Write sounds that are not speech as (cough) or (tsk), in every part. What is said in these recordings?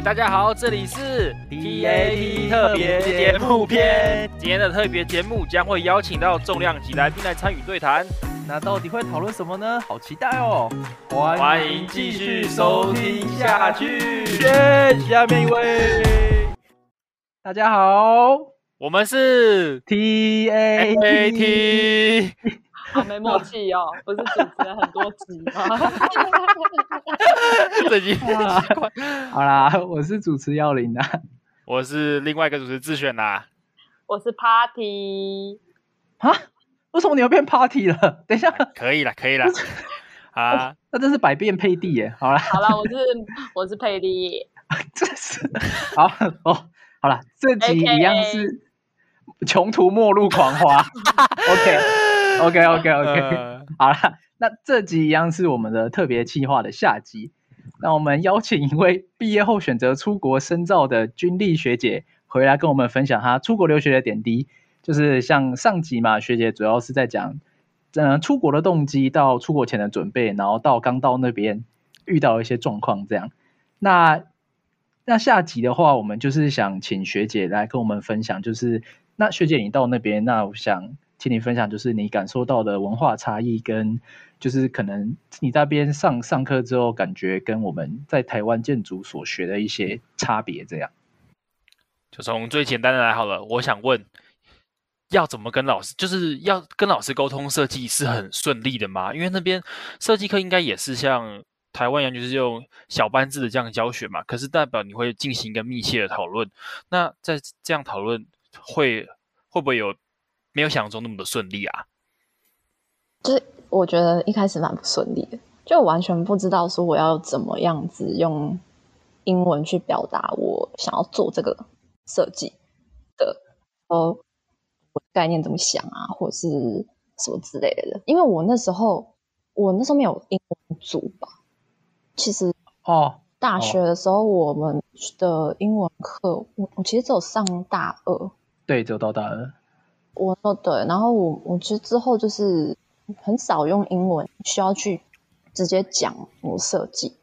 嘿，大家好，这里是 TAT 特别节目篇。今天的特别节目将会邀请到重量级来宾来参与对谈。那到底会讨论什么呢？好期待哦！欢迎继续收听下去。下面一位，大家好，我们是 TAT。好没默契哦，不是主持人很多集吗？(laughs) 这集好啦，我是主持要领的，我是另外一个主持自选啦，我是 Party 啊？为什么你要变 Party 了？等一下，可以了，可以了 (laughs) 啊！那真是百变配地耶！好了，好了，我是我是配地，(laughs) 这是好哦，好了，这集一样是穷途末路狂花，OK。OK OK OK，、uh, (laughs) 好了，那这集一样是我们的特别企划的下集。那我们邀请一位毕业后选择出国深造的军力学姐回来跟我们分享她出国留学的点滴。就是像上集嘛，学姐主要是在讲，嗯，出国的动机到出国前的准备，然后到刚到那边遇到一些状况这样。那那下集的话，我们就是想请学姐来跟我们分享，就是那学姐你到那边，那我想。请你分享，就是你感受到的文化差异，跟就是可能你那边上上课之后，感觉跟我们在台湾建筑所学的一些差别，这样。就从最简单的来好了。我想问，要怎么跟老师，就是要跟老师沟通设计是很顺利的吗？因为那边设计课应该也是像台湾一样，就是用小班制的这样教学嘛。可是代表你会进行一个密切的讨论。那在这样讨论会会不会有？没有想象中那么的顺利啊！就是我觉得一开始蛮不顺利的，就完全不知道说我要怎么样子用英文去表达我想要做这个设计的，哦，我概念怎么想啊，或者是什么之类的。因为我那时候我那时候没有英文组吧，其实哦，大学的时候我们的英文课，哦、我我其实只有上大二，对，只有到大二。我说对，然后我我其实之后就是很少用英文，需要去直接讲我设计。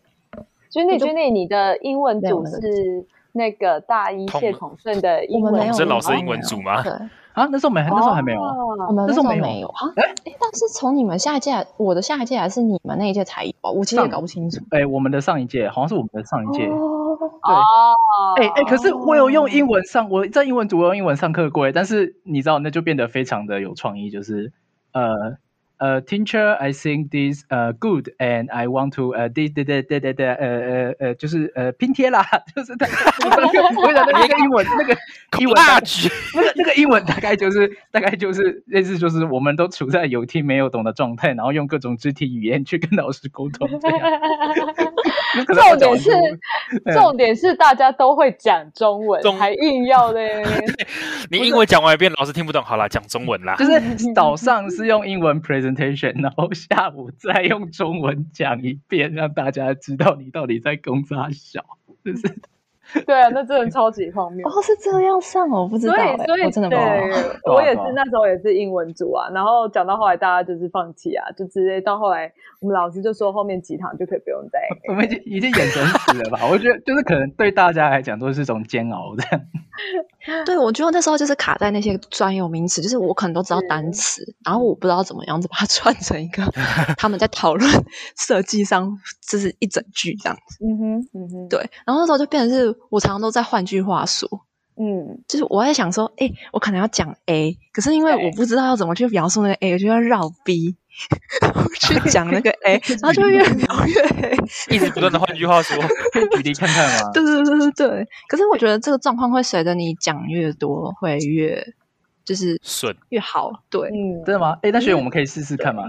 君丽君丽，你的英文组是那个大一谢统顺的英文，统顺老师英文组吗？对啊，那时候没，那时候还没有，我们那时候没有啊。哎，但是从你们下一届，我的下一届还是你们那一届才有，我其实也搞不清楚。哎，我们的上一届好像是我们的上一届。对，哎哎，可是我有用英文上，我在英文组我用英文上课过，但是你知道，那就变得非常的有创意，就是呃。呃、uh,，teacher，I think this 呃、uh, good，and I want to 呃，对对对对对对，呃呃呃，就是呃拼贴啦，(laughs) 就是那个，(laughs) 我讲的那个英文，那个英文大局，那个那个英文大概就是大概就是类似就是我们都处在有听没有懂的状态，然后用各种肢体语言去跟老师沟通这样。(laughs) (laughs) 重点是重点是大家都会讲中文，中还硬要嘞。(laughs) 你英文讲完一遍，老师听不懂，好啦，讲中文啦。就是 (laughs) 早上是用英文 presentation，。然后下午再用中文讲一遍，让大家知道你到底在攻啥小，就是。(laughs) 对啊，那真的超级方便哦！是这样上哦，我不知道，所以所以真的对。我也是那时候也是英文组啊，然后讲到后来大家就是放弃啊，就直接到后来我们老师就说后面几堂就可以不用再。(laughs) 我们已经已经眼神死了吧？我觉得就是可能对大家来讲都是种煎熬这样。(laughs) 对，我觉得那时候就是卡在那些专有名词，就是我可能都知道单词，然后我不知道怎么样子把它串成一个他们在讨论设计上就是一整句这样子。嗯哼，嗯哼，对，然后那时候就变成是。我常常都在换句话说，嗯，就是我在想说，哎、欸，我可能要讲 A，可是因为我不知道要怎么去描述那个 A，我就要绕 B (laughs) 去讲那个 A，(laughs) 然后就越描越黑，(laughs) 一直不断的换句话说，可以举例看看吗？对对对对对。可是我觉得这个状况会随着你讲越多，会越就是顺越好。对，嗯，真的吗？哎、欸，那学姐我们可以试试看吗？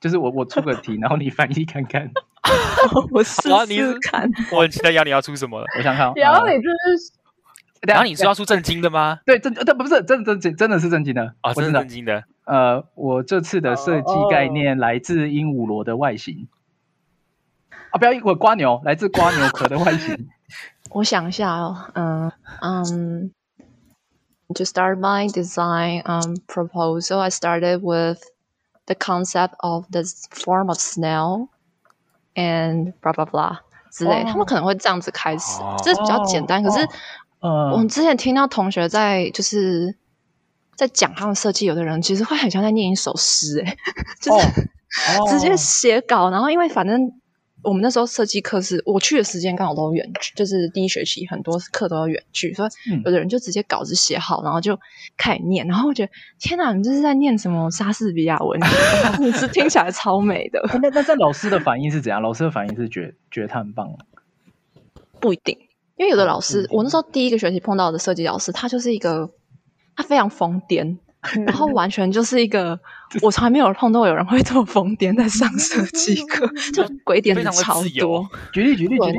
就是我我出个题，然后你翻译看看。(laughs) 我试试看，(laughs) 我很期待，亚里要出什么了？我想看。然后你就是，然后你是要出正经的吗？(laughs) 对，正，这不是正正经，真的是正经的啊，真的正经的。呃，我这次的设计概念来自鹦鹉螺的外形。啊，不要一会蜗牛，来自瓜牛壳的外形。我想一下哦，嗯嗯，to start my design um proposal, I started with the concept of the form of snail. And blah blah blah，之类，哦、他们可能会这样子开始，哦、这是比较简单。可是，嗯，我们之前听到同学在就是在讲他们设计，有的人其实会很像在念一首诗，哎，就是、哦、(laughs) 直接写稿，然后因为反正。我们那时候设计课是我去的时间刚好都远距，就是第一学期很多课都要远距，所以有的人就直接稿子写好，然后就开始念，然后我觉得天哪，你这是在念什么莎士比亚文学？你是听起来超美的。(laughs) 那那在老师的反应是怎样？老师的反应是觉觉得他很棒？不一定，因为有的老师，我那时候第一个学期碰到的设计老师，他就是一个他非常疯癫。(laughs) 然后完全就是一个，我从来没有碰到有人会这么疯癫在上设计课，就鬼点子超多。举例举例举例，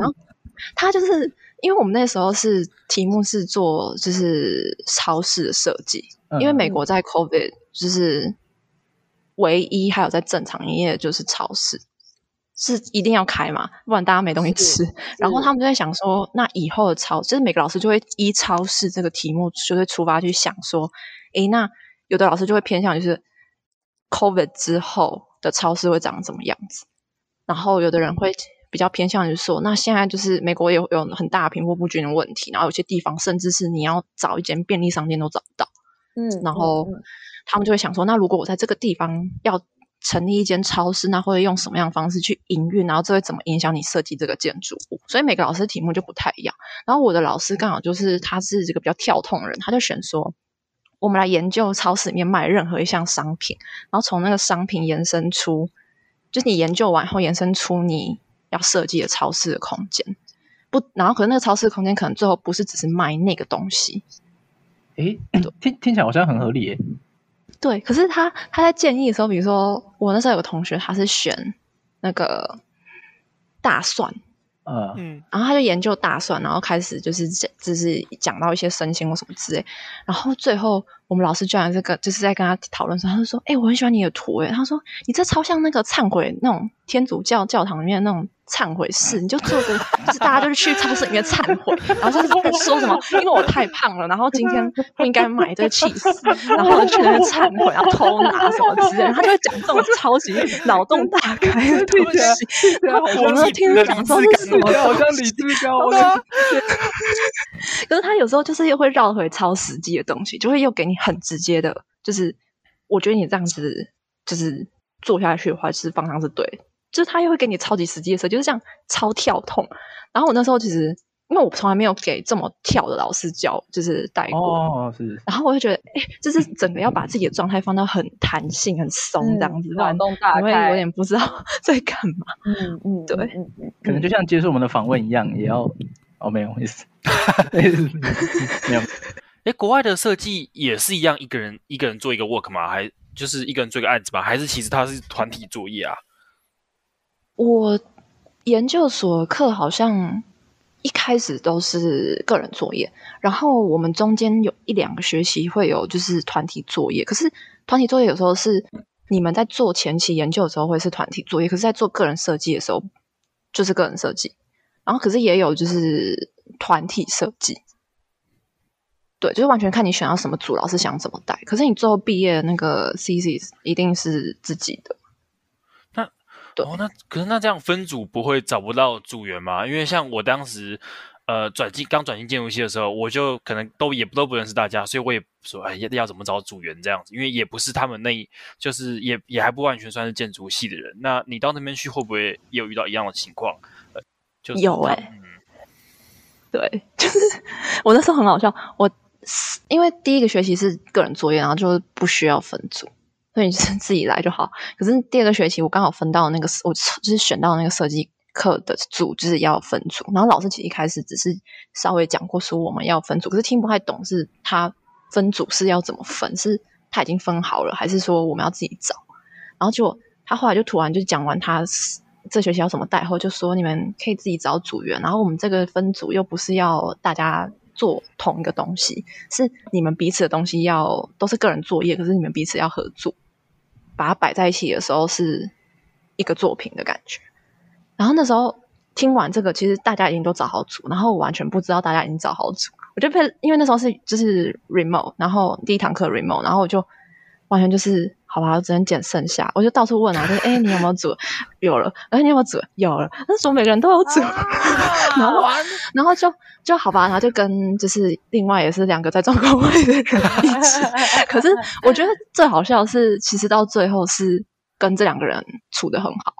他就是因为我们那时候是题目是做就是超市的设计，嗯、因为美国在 COVID 就是唯一还有在正常营业的就是超市是一定要开嘛，不然大家没东西吃。然后他们就在想说，那以后的超就是每个老师就会依超市这个题目就会出发去想说，诶那。有的老师就会偏向就是 COVID 之后的超市会长什么样子，然后有的人会比较偏向于说，那现在就是美国也有有很大贫富不均的问题，然后有些地方甚至是你要找一间便利商店都找不到，嗯，然后他们就会想说，那如果我在这个地方要成立一间超市，那会用什么样的方式去营运，然后这会怎么影响你设计这个建筑物？所以每个老师的题目就不太一样。然后我的老师刚好就是他是这个比较跳痛的人，他就选说。我们来研究超市里面卖任何一项商品，然后从那个商品延伸出，就是你研究完后延伸出你要设计的超市的空间。不，然后可是那个超市的空间可能最后不是只是卖那个东西。诶，(clears throat) 听听起来好像很合理耶。对，可是他他在建议的时候，比如说我那时候有个同学，他是选那个大蒜。嗯，然后他就研究大蒜，然后开始就是讲，就是讲到一些身心或什么之类，然后最后我们老师居然这个就是在跟他讨论说，他就说：“哎，我很喜欢你的图，哎，他说你这超像那个忏悔那种天主教教堂里面那种忏悔室，你就做个，就是大家就是去超市里面忏悔，然后就是说什么，因为我太胖了，然后今天不应该买这个起司，然后去那边忏悔，然后偷拿什么之类的，他就会讲这种超级脑洞大开的东西，然后我们听他讲说是什么，好像李志高，可是他有时候就是又会绕回超实际的东西，就会又给你很直接的，就是我觉得你这样子就是做下去的话，其实方向是对的。就是他又会给你超级实际的设计，就是这样超跳痛。然后我那时候其实，因为我从来没有给这么跳的老师教，就是带过。哦，是。然后我就觉得，哎，就是整个要把自己的状态放到很弹性、很松这样子，脑洞大开，因为有点不知道 (laughs) 在干嘛。嗯 (laughs) 嗯，对，可能就像接受我们的访问一样，也要哦，没有意思，没有。(laughs) 哎，国外的设计也是一样，一个人一个人做一个 work 吗？还就是一个人做一个案子吗？还是其实他是团体作业啊？我研究所课好像一开始都是个人作业，然后我们中间有一两个学期会有就是团体作业。可是团体作业有时候是你们在做前期研究的时候会是团体作业，可是在做个人设计的时候就是个人设计。然后可是也有就是团体设计，对，就是完全看你选到什么组，老师想怎么带。可是你最后毕业的那个 CC 一定是自己的。对哦，那可是那这样分组不会找不到组员吗？因为像我当时，呃，转进刚转进建筑系的时候，我就可能都也都不认识大家，所以我也说，哎，要要怎么找组员这样子？因为也不是他们那，就是也也还不完全算是建筑系的人。那你到那边去，会不会也有遇到一样的情况？呃，就是有哎、欸，嗯、(laughs) 对，就是我那时候很好笑，我因为第一个学期是个人作业，然后就不需要分组。所以你就是 (laughs) 自己来就好。可是第二个学期我刚好分到那个，我就是选到那个设计课的组，就是要分组。然后老师其实一开始只是稍微讲过说我们要分组，可是听不太懂是他分组是要怎么分，是他已经分好了，还是说我们要自己找？然后就他后来就突然就讲完他这学期要怎么带后，就说你们可以自己找组员。然后我们这个分组又不是要大家做同一个东西，是你们彼此的东西要都是个人作业，可是你们彼此要合作。把它摆在一起的时候是一个作品的感觉，然后那时候听完这个，其实大家已经都找好组，然后我完全不知道大家已经找好组，我就被因为那时候是就是 remote，然后第一堂课 remote，然后我就完全就是好吧，我只能捡剩下。我就到处问啊，就是哎，你有没有煮？有了。哎，你有没有煮？有了。那时候每个人都有煮，(laughs) 啊、然后然后就就好吧，然后就跟就是另外也是两个在状况外的人一起。可是我觉得最好笑的是，其实到最后是跟这两个人处的很好，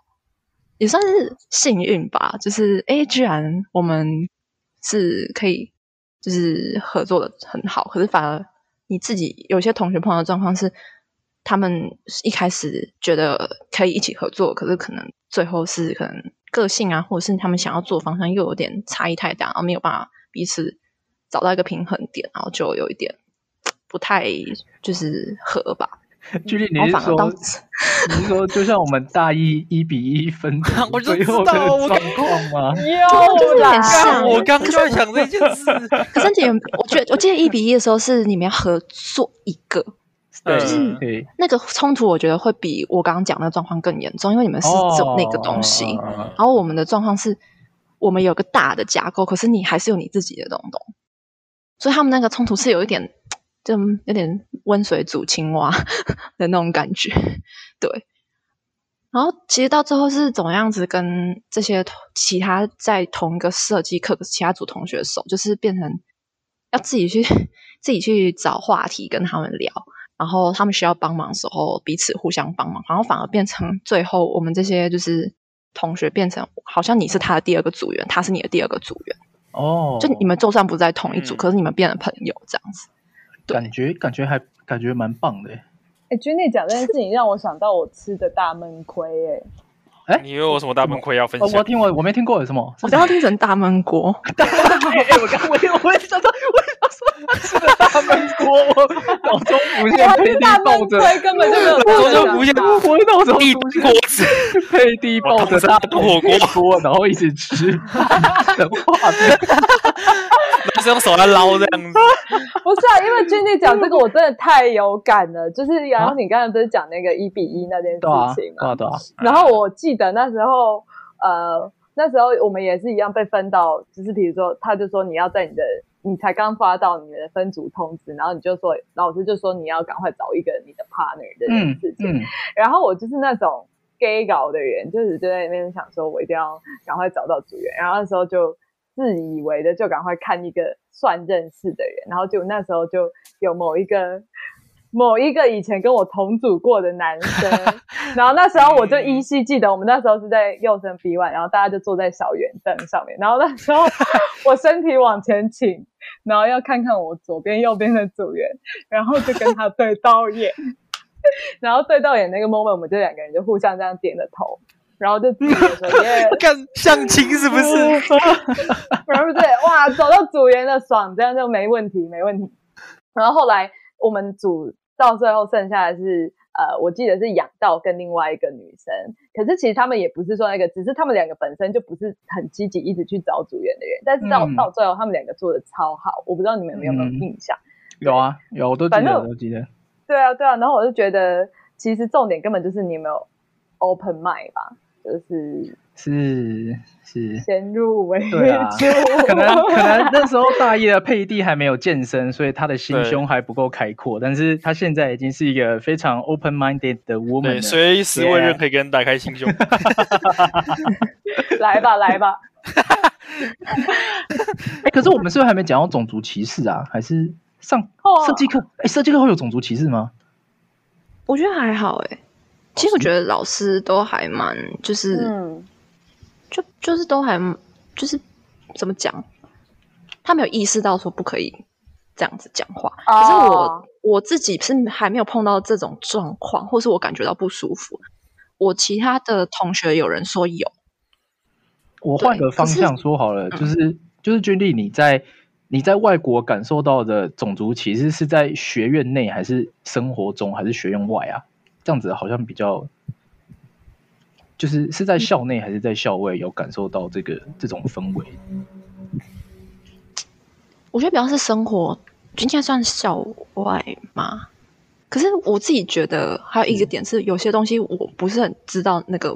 也算是幸运吧。就是哎，居然我们是可以就是合作的很好，可是反而。你自己有些同学碰到的状况是，他们一开始觉得可以一起合作，可是可能最后是可能个性啊，或者是他们想要做方向又有点差异太大，然后没有办法彼此找到一个平衡点，然后就有一点不太就是合吧。(laughs) 具体你是说，你是说就像我们大一一比一分组 (laughs) 最后的状况吗？(laughs) 有点像。我刚就在想这件事。可是姐，我觉得我记得一比一的时候是你们要合作一个，就是那个冲突，我觉得会比我刚刚讲那个状况更严重，因为你们是只有那个东西，然后我们的状况是我们有个大的架构，可是你还是有你自己的东东，所以他们那个冲突是有一点。就有点温水煮青蛙的那种感觉，对。然后其实到最后是怎么样子跟这些其他在同一个设计课的其他组同学熟，就是变成要自己去自己去找话题跟他们聊，然后他们需要帮忙的时候彼此互相帮忙，然后反而变成最后我们这些就是同学变成好像你是他的第二个组员，他是你的第二个组员哦，就你们就算不在同一组，嗯、可是你们变成朋友这样子。感觉感觉还感觉蛮棒的，哎，Jenny 讲这件事情让我想到我吃的大闷亏，哎，哎，你以为我什么大闷锅要分享？我听我我没听过有什么，我刚刚听成大闷锅。大我刚我我我也想到，我也想说吃的大闷锅，我脑中浮现佩蒂抱着，根本就没有，(laughs) 脑中浮现，我脑中一锅子佩蒂抱着大火锅锅，然后一起吃，神话是用手来捞这样子，(laughs) 不是啊？因为君弟讲这个，我真的太有感了。就是然后你刚才不是讲那个一比一那件事情嘛？对啊。然后我记得那时候，呃，那时候我们也是一样被分到，就是比如说，他就说你要在你的，你才刚发到你的分组通知，然后你就说老师就说你要赶快找一个你的 partner 这件事情。嗯嗯。然后我就是那种 gay 搞的人，就是就在那边想说，我一定要赶快找到组员。然后那时候就。自以为的就赶快看一个算认识的人，然后就那时候就有某一个某一个以前跟我同组过的男生，(laughs) 然后那时候我就依稀记得，我们那时候是在幼升 B1，然后大家就坐在小圆凳上面，然后那时候我身体往前倾，然后要看看我左边右边的组员，然后就跟他对到眼，(laughs) 然后对到眼那个 moment，我们就两个人就互相这样点了头。然后就自己说耶，(laughs) 看相亲是不是？然后对，哇，找到组员的爽，这样就没问题，没问题。然后后来我们组到最后剩下的是，呃，我记得是养道跟另外一个女生。可是其实他们也不是说那个，只是他们两个本身就不是很积极一直去找组员的人。但是到、嗯、到最后，他们两个做的超好，我不知道你们有没有印象？嗯、有啊，有，我都记得，我都记得。对啊，对啊。然后我就觉得，其实重点根本就是你有没有 open mind 吧。就是是是先入为主，对啊，(laughs) 可能可能那时候大一的佩蒂还没有健身，所以他的心胸还不够开阔。但是他现在已经是一个非常 open minded 的 woman，对，随时为任何一个人打开心胸。(laughs) 来吧，来吧。(laughs) 哎、欸，可是我们是不是还没讲到种族歧视啊？还是上设计课？哎、欸，设计课会有种族歧视吗？我觉得还好、欸，哎。其实我觉得老师都还蛮，就是，嗯、就就是都还就是怎么讲，他没有意识到说不可以这样子讲话。哦、可是我我自己是还没有碰到这种状况，或是我感觉到不舒服。我其他的同学有人说有，我换个方向说好了，是就是就是君丽，你在你在外国感受到的种族歧视是在学院内，还是生活中，还是学院外啊？这样子好像比较，就是是在校内还是在校外有感受到这个这种氛围？我觉得比较是生活，今天算校外吗？可是我自己觉得还有一个点是，有些东西我不是很知道那个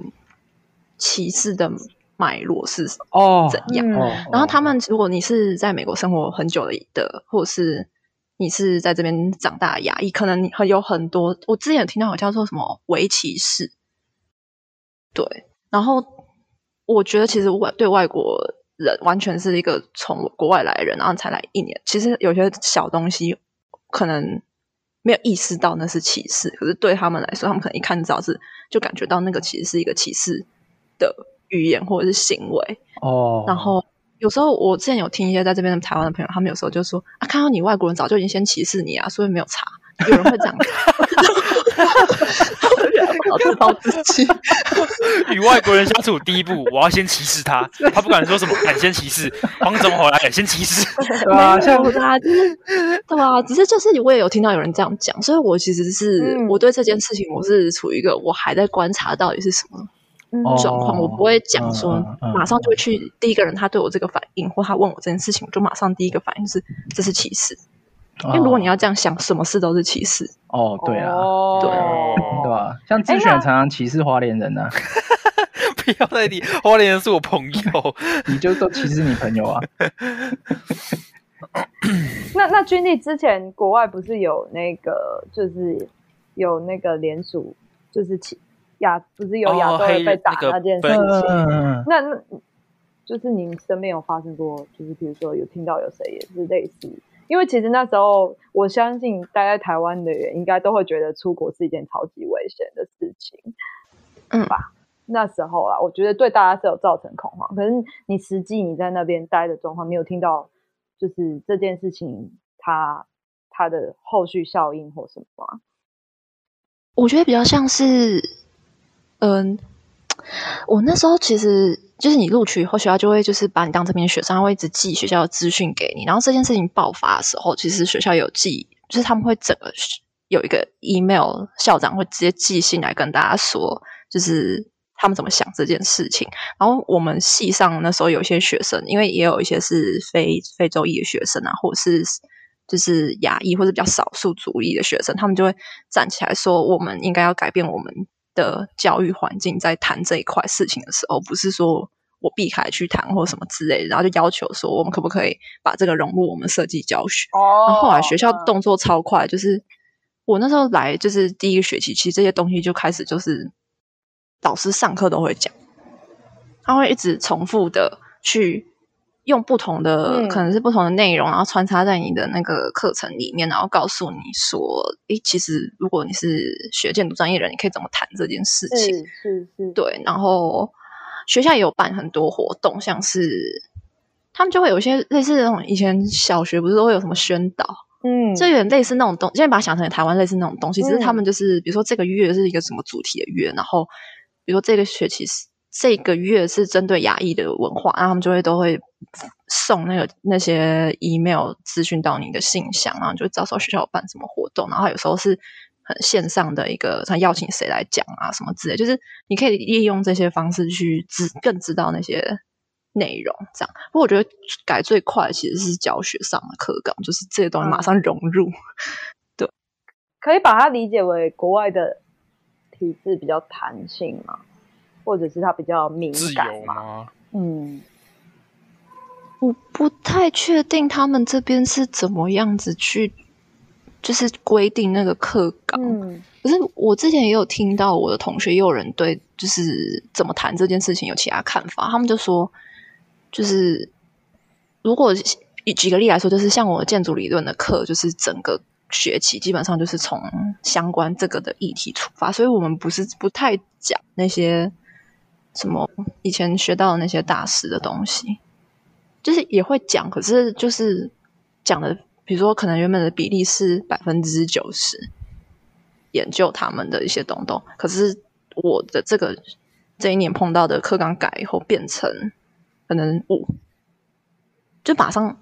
歧视的脉络是哦怎样。然后他们如果你是在美国生活很久的，或者是你是在这边长大的亚裔，可能你很有很多。我之前有听到好像说什么微歧视，对。然后我觉得其实外对外国人完全是一个从国外来的人，然后才来一年，其实有些小东西可能没有意识到那是歧视，可是对他们来说，他们可能一看到是就感觉到那个其实是一个歧视的语言或者是行为哦。然后。有时候我之前有听一些在这边的台湾的朋友，他们有时候就说啊，看到你外国人早就已经先歧视你啊，所以没有查。有人会这样 (laughs) 子，好自己。与外国人相处第一步，我要先歧视他，他不敢说什么，敢先歧视。黄总回来先歧视，对啊，像他就是对啊，只是就是我也有听到有人这样讲，所以我其实是、嗯、我对这件事情我是处于一个我还在观察到底是什么。状况，我不会讲说马上就会去第一个人他对我这个反应，或他问我这件事情，我就马上第一个反应是这是歧视。因为如果你要这样想，什么事都是歧视。哦，对啊，对对吧？像之前常常歧视花莲人呢，(laughs) 不要再提花莲人是我朋友，(laughs) 你就都歧视你朋友啊。那那军力之前国外不是有那个，就是有那个联署，就是歧。亚不是有亚洲人被打那件事情，哦、那那，就是你身边有发生过，就是比如说有听到有谁也是类似，因为其实那时候我相信待在台湾的人应该都会觉得出国是一件超级危险的事情，嗯吧？那时候啊，我觉得对大家是有造成恐慌。可是你实际你在那边待的状况，你有听到就是这件事情它它的后续效应或什么吗？我觉得比较像是。嗯，我那时候其实就是你录取以后，学校就会就是把你当这边学生，他会一直寄学校的资讯给你。然后这件事情爆发的时候，其实学校有寄，就是他们会整个有一个 email，校长会直接寄信来跟大家说，就是他们怎么想这件事情。然后我们系上那时候有些学生，因为也有一些是非非洲裔的学生啊，或者是就是亚裔或者比较少数族裔的学生，他们就会站起来说，我们应该要改变我们的教育环境在谈这一块事情的时候，不是说我避开去谈或什么之类的，然后就要求说我们可不可以把这个融入我们设计教学。哦，然后后来学校动作超快，就是我那时候来就是第一个学期，其实这些东西就开始就是老师上课都会讲，他会一直重复的去。用不同的、嗯、可能是不同的内容，然后穿插在你的那个课程里面，然后告诉你说：“诶，其实如果你是学建筑专业人，你可以怎么谈这件事情？”是是是，对。然后学校也有办很多活动，像是他们就会有一些类似那种以前小学不是都会有什么宣导，嗯，就有点类似那种东，现在把它想成台湾类似那种东西，只是他们就是比如说这个月是一个什么主题的月，然后比如说这个学期是。这个月是针对亚裔的文化，然后他们就会都会送那个那些 email 资讯到你的信箱，然后就到时候学校有办什么活动，然后有时候是很线上的一个，他邀请谁来讲啊什么之类，就是你可以利用这些方式去知更知道那些内容。这样，不过我觉得改最快其实是教学上的课纲，就是这些东西马上融入。嗯、对，可以把它理解为国外的体制比较弹性嘛？或者是它比较敏感嘛？嗯，我不太确定他们这边是怎么样子去，就是规定那个课纲。嗯，可是我之前也有听到我的同学也有人对，就是怎么谈这件事情有其他看法。他们就说，就是如果以举个例来说，就是像我建筑理论的课，就是整个学期基本上就是从相关这个的议题出发，所以我们不是不太讲那些。什么以前学到的那些大师的东西，就是也会讲，可是就是讲的，比如说可能原本的比例是百分之九十，研究他们的一些东东，可是我的这个这一年碰到的课纲改以后变成可能五，就马上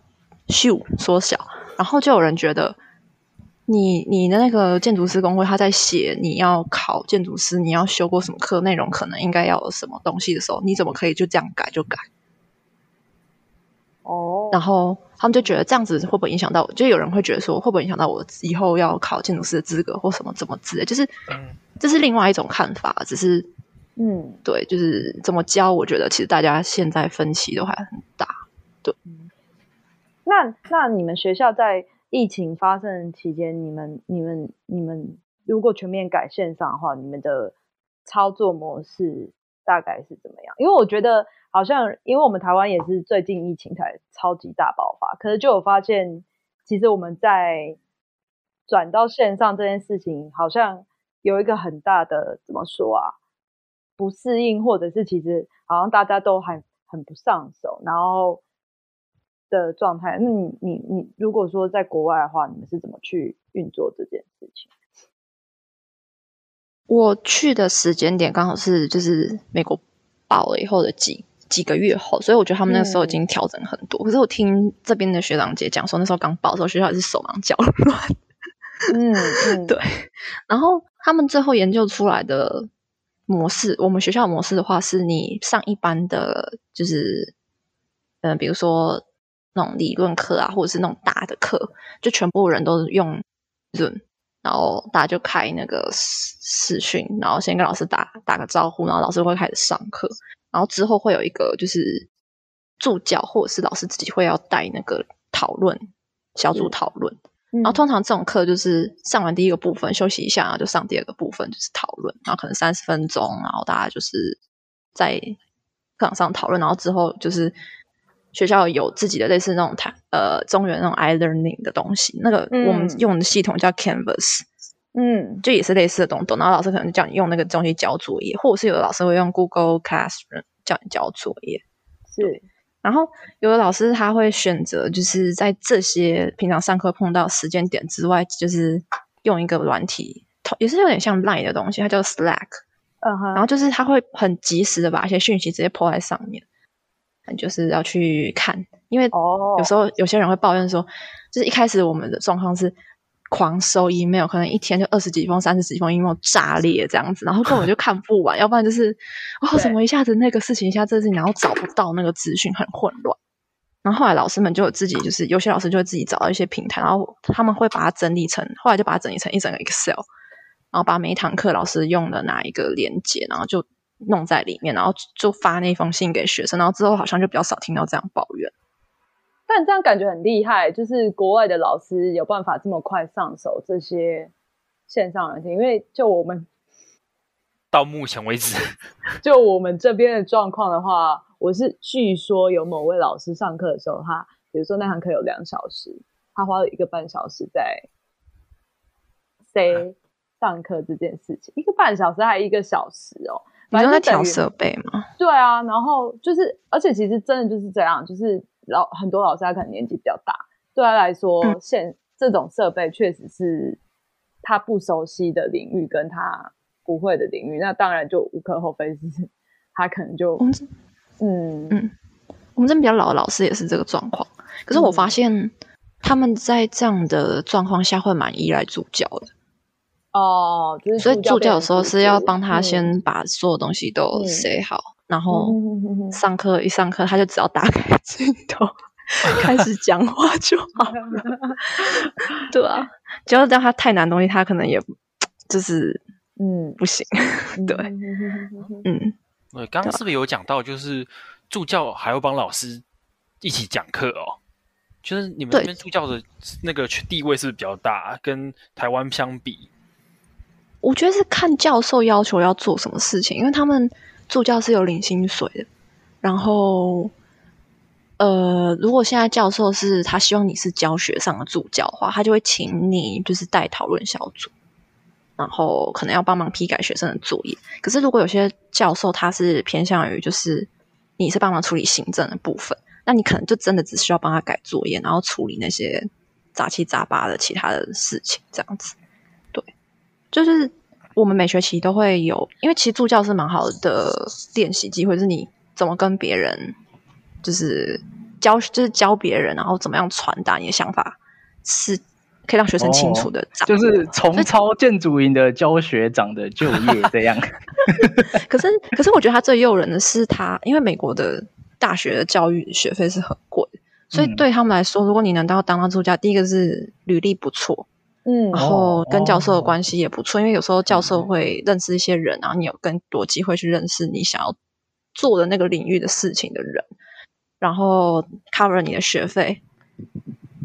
咻缩小，然后就有人觉得。你你的那个建筑师工会，他在写你要考建筑师，你要修过什么课，内容可能应该要有什么东西的时候，你怎么可以就这样改就改？哦，然后他们就觉得这样子会不会影响到我？就有人会觉得说，会不会影响到我以后要考建筑师的资格或什么怎么之类？就是，这是另外一种看法，只是，嗯，对，就是怎么教，我觉得其实大家现在分歧都还很大。对，那那你们学校在？疫情发生期间，你们、你们、你们如果全面改线上的话，你们的操作模式大概是怎么样？因为我觉得好像，因为我们台湾也是最近疫情才超级大爆发，可是就有发现，其实我们在转到线上这件事情，好像有一个很大的怎么说啊，不适应，或者是其实好像大家都还很不上手，然后。的状态，那你你你，如果说在国外的话，你们是怎么去运作这件事情？我去的时间点刚好是就是美国爆了以后的几几个月后，所以我觉得他们那时候已经调整很多。嗯、可是我听这边的学长姐讲说，那时候刚报的时候，学校也是手忙脚乱。嗯 (laughs) 嗯，对。然后他们最后研究出来的模式，我们学校模式的话，是你上一班的就是嗯、呃，比如说。那种理论课啊，或者是那种大的课，就全部人都用 Zoom，然后大家就开那个视视讯，然后先跟老师打打个招呼，然后老师会开始上课，然后之后会有一个就是助教或者是老师自己会要带那个讨论小组讨论，嗯、然后通常这种课就是上完第一个部分休息一下，然后就上第二个部分就是讨论，然后可能三十分钟，然后大家就是在课堂上讨论，然后之后就是。学校有自己的类似那种台呃中原那种 iLearning 的东西，那个我们用的系统叫 Canvas，嗯，就也是类似的东东。然后老师可能叫你用那个东西交作业，或者是有的老师会用 Google Classroom 叫你交作业。是，然后有的老师他会选择就是在这些平常上课碰到时间点之外，就是用一个软体，也是有点像 Line 的东西，它叫 Slack。嗯哼，然后就是他会很及时的把一些讯息直接 po 在上面。就是要去看，因为有时候有些人会抱怨说，就是一开始我们的状况是狂收 email，可能一天就二十几封、三十几封 email 炸裂这样子，然后根本就看不完，(laughs) 要不然就是哦，怎么一下子那个事情，一下这事情，然后找不到那个资讯，很混乱。然后后来老师们就有自己，就是有些老师就会自己找到一些平台，然后他们会把它整理成，后来就把它整理成一整个 Excel，然后把每一堂课老师用的哪一个连接，然后就。弄在里面，然后就发那封信给学生，然后之后好像就比较少听到这样抱怨。但这样感觉很厉害，就是国外的老师有办法这么快上手这些线上软件，因为就我们到目前为止，(laughs) 就我们这边的状况的话，我是据说有某位老师上课的时候，他比如说那堂课有两小时，他花了一个半小时在 say 上课这件事情，一个半小时还一个小时哦。你说在调设备吗？对啊，然后就是，而且其实真的就是这样，就是老很多老师他可能年纪比较大，对他来说，嗯、现这种设备确实是他不熟悉的领域，跟他不会的领域，那当然就无可厚非，是他可能就嗯。嗯，我们这边比较老的老师也是这个状况，可是我发现他们在这样的状况下会蛮依赖助教的。哦，就是、所以助教的时候是要帮他先把所有东西都写好，嗯、然后上课一上课他就只要打开镜头开始讲话就好了。对啊，只要让他太难的东西，他可能也就是嗯不行。对，嗯，对，刚刚是不是有讲到，就是助教还要帮老师一起讲课哦？就是你们这边助教的那个地位是不是比较大，跟台湾相比？我觉得是看教授要求要做什么事情，因为他们助教是有领薪水的。然后，呃，如果现在教授是他希望你是教学上的助教的话，他就会请你就是带讨论小组，然后可能要帮忙批改学生的作业。可是如果有些教授他是偏向于就是你是帮忙处理行政的部分，那你可能就真的只需要帮他改作业，然后处理那些杂七杂八的其他的事情，这样子。对就是我们每学期都会有，因为其实助教是蛮好的练习机会，就是你怎么跟别人，就是教，就是教别人，然后怎么样传达你的想法，是可以让学生清楚的。哦，就是重操建筑营的教学长的就业这样。(laughs) 可是，可是我觉得他最诱人的是他，因为美国的大学的教育学费是很贵，所以对他们来说，如果你能到当到助教，第一个是履历不错。嗯，然后跟教授的关系也不错，哦、因为有时候教授会认识一些人，然后你有更多机会去认识你想要做的那个领域的事情的人，然后 cover 你的学费，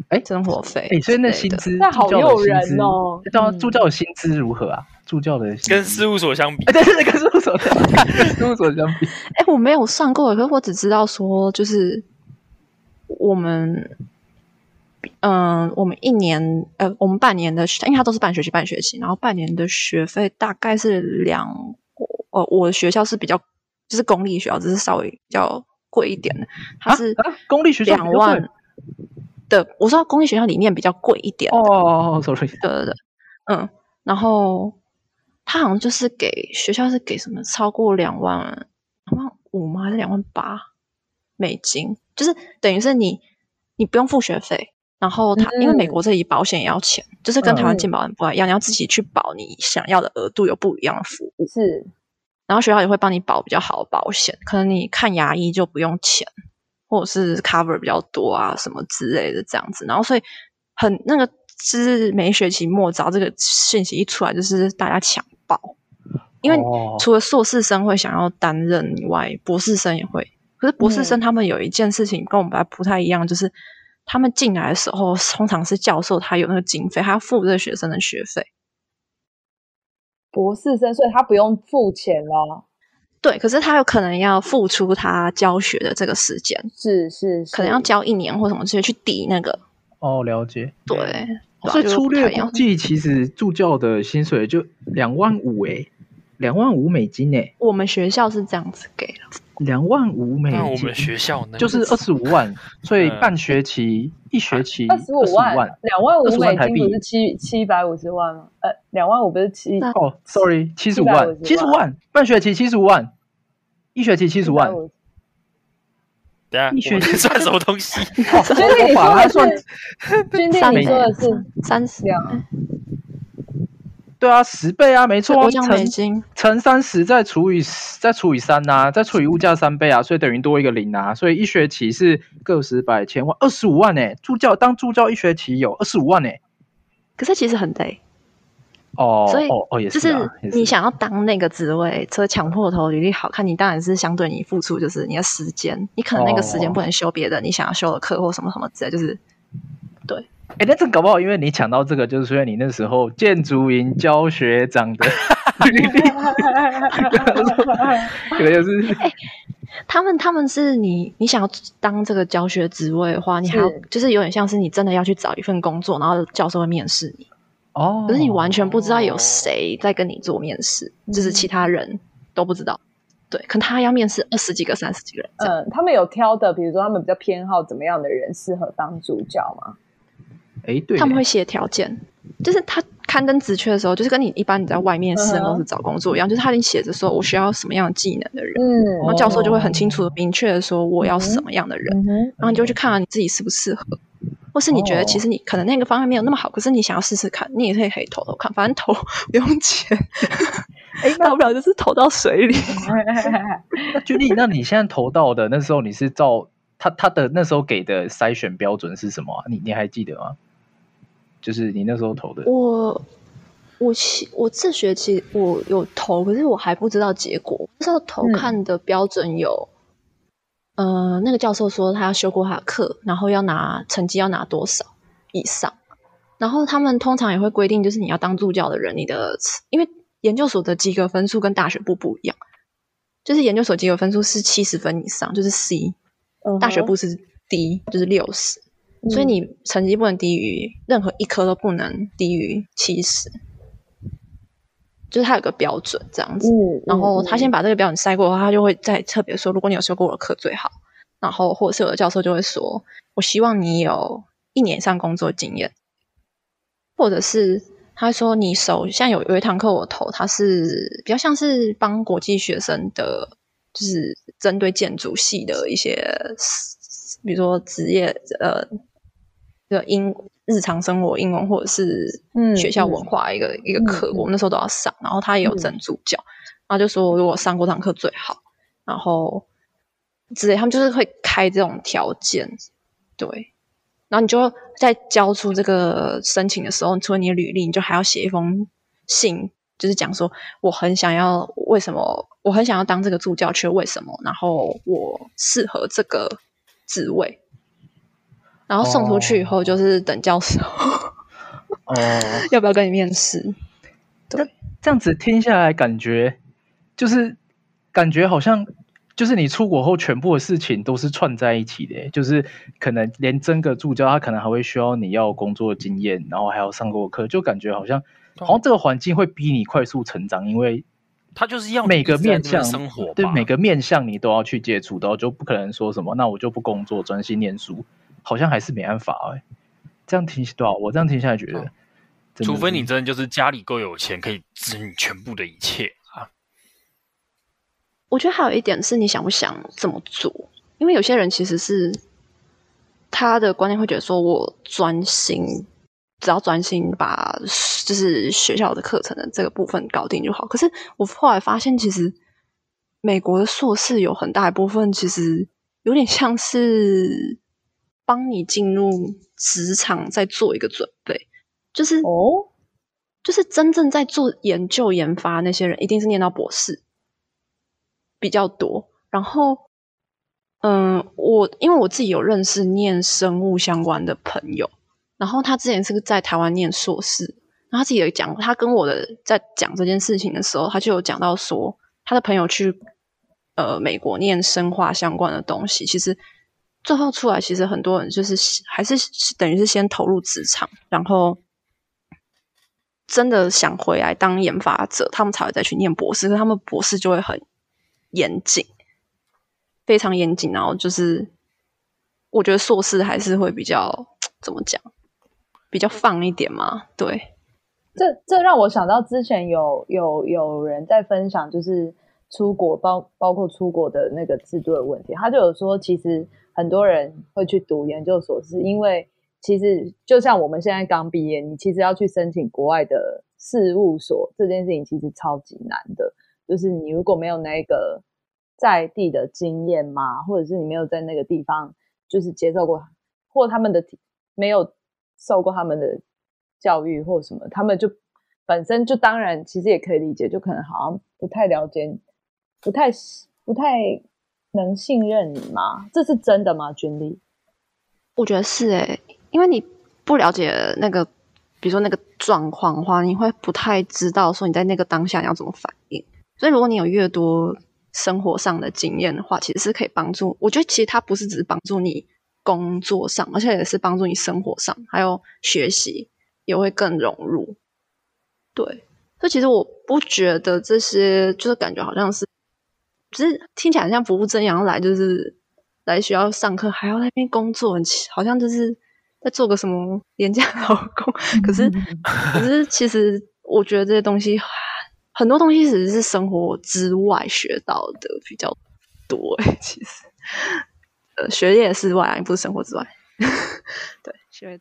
哎，生活费，哎，所以那薪资，那好诱人哦。教助教的薪资如何啊？助教的跟事务所相比，(laughs) 对对对，跟事务所相比，事务所相比。哎，我没有算过，可是我只知道说，就是我们，嗯，我们一年，呃，我们半年的，因为它都是半学期半学期，然后半年的学费大概是两，呃，我的学校是比较，就是公立学校，只是稍微比较贵一点的，它是公立学校两万。的，我说公立学校里面比较贵一点哦，sorry，对对对，嗯，然后他好像就是给学校是给什么超过两万两万五吗？还是两万八美金？就是等于是你你不用付学费，然后他、嗯、因为美国这里保险也要钱，就是跟台湾健保很不一样，嗯、你要自己去保你想要的额度，有不一样的服务是，然后学校也会帮你保比较好的保险，可能你看牙医就不用钱。或者是 cover 比较多啊，什么之类的这样子，然后所以很那个是每学期末早这个信息一出来，就是大家抢报，因为除了硕士生会想要担任以外，博士生也会。可是博士生他们有一件事情跟我们不太一样，嗯、就是他们进来的时候，通常是教授他有那个经费，他要付这个学生的学费。博士生，所以他不用付钱了。对，可是他有可能要付出他教学的这个时间，是是，是，可能要教一年或什么之类去抵那个。哦，了解。对，所以粗略估计，其实助教的薪水就两万五诶，两万五美金诶。我们学校是这样子给的，两万五美金。那我们学校呢？就是二十五万，(laughs) 所以半学期一学期二十五万，两万五美金不是七七百五十万吗？呃，两万五不是七哦，sorry，七十五万，七十五万，半学期七十五万。一学期七十万，对啊，一学期算什么东西？(laughs) (laughs) 军弟你说的是，军弟你说的是三十两，对啊，十倍啊，没错，乘乘三十再除以再除以三呐，再除以物价三倍啊，所以等于多一个零啊，所以一学期是个十百千万二十五万呢。助教当助教一学期有二十五万呢，可是其实很累。哦，所以哦哦也是，就是你想要当那个职位，所以强迫头履历好看，你当然是相对你付出就是你的时间，你可能那个时间不能修别的，你想要修的课或什么什么之类，就是对。哎，那这搞不好，因为你抢到这个，就是因为你那时候建筑营教学长的 (laughs) 履历，(laughs) 可能就是。他们他们是你你想要当这个教学职位的话，你还要就是有点像是你真的要去找一份工作，然后教授会面试你。哦，可是你完全不知道有谁在跟你做面试，嗯、就是其他人都不知道。对，可能他要面试二十几个、三十几个人。嗯，他们有挑的，比如说他们比较偏好怎么样的人适合当助教吗？哎，对，他们会写条件，就是他刊登职缺的时候，就是跟你一般你在外面私人公司找工作一样，嗯、就是他已经写着说我需要什么样的技能的人，嗯，然后教授就会很清楚的、明确的说我要什么样的人，嗯、然后你就去看看你自己适不适合。或是你觉得其实你可能那个方案没有那么好，可是你想要试试看，你也可以可以投投看，反正投 (laughs) 不用钱，哎，(laughs) 大不了就是投到水里。那军弟，那你现在投到的那时候，你是照他他的那时候给的筛选标准是什么啊？你你还记得吗？就是你那时候投的。我我期我这学期我有投，可是我还不知道结果。那时候投看的标准有。呃，那个教授说他要修过他的课，然后要拿成绩要拿多少以上，然后他们通常也会规定，就是你要当助教的人，你的因为研究所的及格分数跟大学部不一样，就是研究所及格分数是七十分以上，就是 C，大学部是 D，就是六十，所以你成绩不能低于任何一科都不能低于七十。就是他有个标准这样子，嗯、然后他先把这个标准筛过的话，他就会再特别说，如果你有修过我的课最好，然后或者是有的教授就会说，我希望你有一年以上工作经验，或者是他说你手像有有一堂课我投，他是比较像是帮国际学生的，就是针对建筑系的一些，比如说职业呃的英。日常生活英文或者是学校文化一个、嗯、一个课，嗯、我们那时候都要上。然后他也有整助教，嗯、然后就说如果上过堂课最好。然后之类，他们就是会开这种条件，对。然后你就在交出这个申请的时候，除了你的履历，你就还要写一封信，就是讲说我很想要为什么，我很想要当这个助教，却为什么？然后我适合这个职位。然后送出去以后就是等教授哦，(laughs) 要不要跟你面试？对，这样子听下来，感觉就是感觉好像就是你出国后全部的事情都是串在一起的，就是可能连真个助教，他可能还会需要你要工作经验，然后还要上过课，就感觉好像好像这个环境会逼你快速成长，因为。他就是要每个面向生活，对每个面向你都要去接触到，就不可能说什么，那我就不工作，专心念书，好像还是没办法哎。这样听多少？我这样听下来觉得，哦、除非你真的就是家里够有钱，可以支你全部的一切啊。我觉得还有一点是你想不想这么做？因为有些人其实是他的观念会觉得说，我专心。只要专心把就是学校的课程的这个部分搞定就好。可是我后来发现，其实美国的硕士有很大一部分其实有点像是帮你进入职场再做一个准备，就是哦，就是真正在做研究研发那些人，一定是念到博士比较多。然后，嗯，我因为我自己有认识念生物相关的朋友。然后他之前是在台湾念硕士，然后他自己有讲，他跟我的在讲这件事情的时候，他就有讲到说，他的朋友去呃美国念生化相关的东西，其实最后出来，其实很多人就是还是等于是先投入职场，然后真的想回来当研发者，他们才会再去念博士，他们博士就会很严谨，非常严谨，然后就是我觉得硕士还是会比较怎么讲？比较放一点嘛，对，这这让我想到之前有有有人在分享，就是出国包包括出国的那个制度的问题，他就有说，其实很多人会去读研究所，是因为其实就像我们现在刚毕业，你其实要去申请国外的事务所，这件事情其实超级难的，就是你如果没有那个在地的经验嘛，或者是你没有在那个地方就是接受过，或他们的没有。受过他们的教育或什么，他们就本身就当然其实也可以理解，就可能好像不太了解，不太不太能信任你吗？这是真的吗？君丽，我觉得是诶、因为你不了解那个，比如说那个状况的话，你会不太知道说你在那个当下要怎么反应。所以如果你有越多生活上的经验的话，其实是可以帮助。我觉得其实它不是只是帮助你。工作上，而且也是帮助你生活上，还有学习也会更融入。对，所以其实我不觉得这些，就是感觉好像是，只是听起来像不务正业来，就是来学校上课，还要在那边工作，好像就是在做个什么廉价劳工。可是，可是其实我觉得这些东西，很多东西其实是生活之外学到的比较多。哎，(laughs) 其实。呃，学业之外啊，不是生活之外。(laughs) 对，学。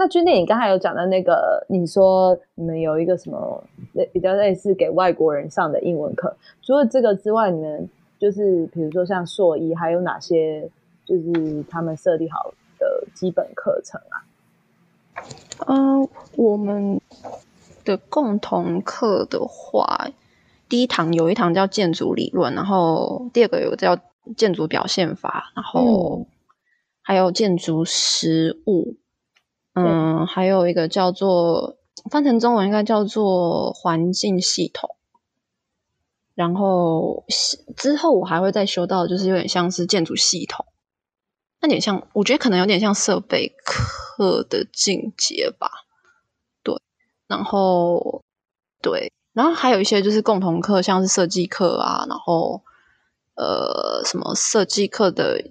那君丽，你刚才有讲到那个，你说你们有一个什么类比较类似给外国人上的英文课，除了这个之外，你们就是比如说像硕一，还有哪些就是他们设立好的基本课程啊？嗯、呃，我们的共同课的话，第一堂有一堂叫建筑理论，然后第二个有个叫。建筑表现法，然后还有建筑实务，嗯，还有一个叫做翻成中文应该叫做环境系统。然后之后我还会再修到，就是有点像是建筑系统，那点像，我觉得可能有点像设备课的进阶吧。对，然后对，然后还有一些就是共同课，像是设计课啊，然后。呃，什么设计课的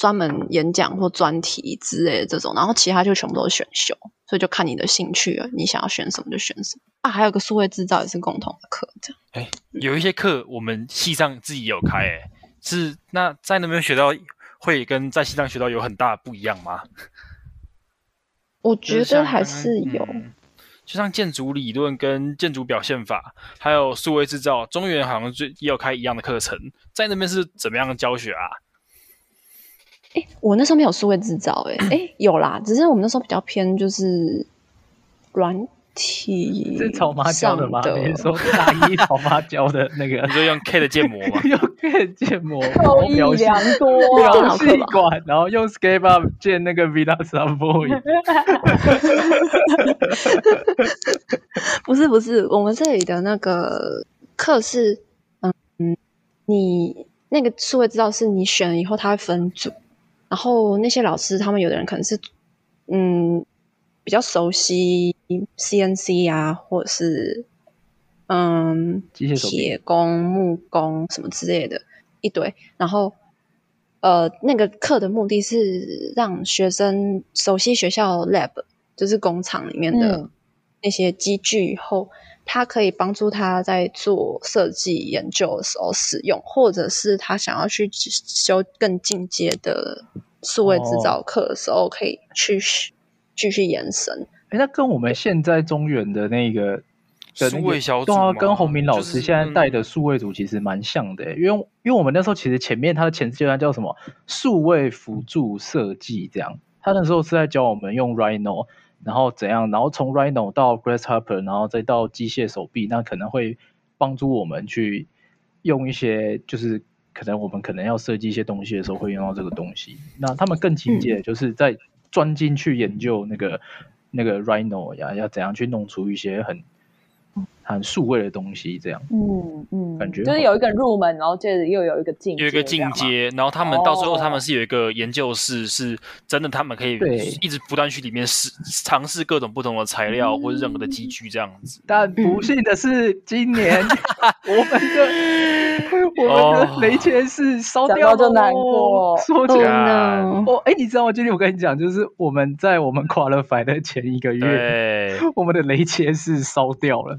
专门演讲或专题之类的这种，然后其他就全部都是选修，所以就看你的兴趣了，你想要选什么就选什么啊。还有个数位制造也是共同的课，这样。哎、欸，有一些课我们系上自己有开、欸，哎，是那在那边学到会跟在系上学到有很大的不一样吗？(laughs) 我觉得还是有。就像建筑理论跟建筑表现法，还有数位制造，中原好像最也有开一样的课程，在那边是怎么样的教学啊？哎，我那时候没有数位制造、欸，哎哎有啦，只是我们那时候比较偏就是软体是草妈教的吗？上你是说大一 (laughs) 草妈教的那个你？说用 K 的建模吗？(laughs) 用 K 的建模，然受益后描良多描啊！细管，然后用 SketchUp 建那个 Villa Savoy。(laughs) 不是不是，我们这里的那个课是，嗯嗯，你那个数位知道是你选了以后，它会分组，然后那些老师他们有的人可能是，嗯，比较熟悉 CNC 啊，或者是嗯，机械手铁工、木工什么之类的一堆，然后呃，那个课的目的是让学生熟悉学校 lab，就是工厂里面的。嗯那些机具以后，它可以帮助他在做设计研究的时候使用，或者是他想要去修更进阶的数位制造课的时候，可以去继续延伸。哎，那跟我们现在中原的那个数位小组跟洪明老就是师现在带的数位组其实蛮像的，因为因为我们那时候其实前面他的前阶段叫什么数位辅助设计，这样他那时候是在教我们用 Rhino。然后怎样？然后从 Rhino 到 Grasshopper，然后再到机械手臂，那可能会帮助我们去用一些，就是可能我们可能要设计一些东西的时候会用到这个东西。那他们更进阶，就是在专精去研究那个、嗯、那个 Rhino 呀，要怎样去弄出一些很。很数位的东西，这样，嗯嗯，感觉就是有一个入门，然后接着又有一个进，有一个进阶，然后他们到最后他们是有一个研究室，是真的，他们可以一直不断去里面试尝试各种不同的材料或者任何的机具这样子。但不幸的是，今年 (laughs) 我们的 (laughs) 我们的雷切是烧掉了，就难过。说起来，哦，哎，你知道吗？今天我跟你讲，就是我们在我们 qualify 的前一个月，我们的雷切是烧掉了。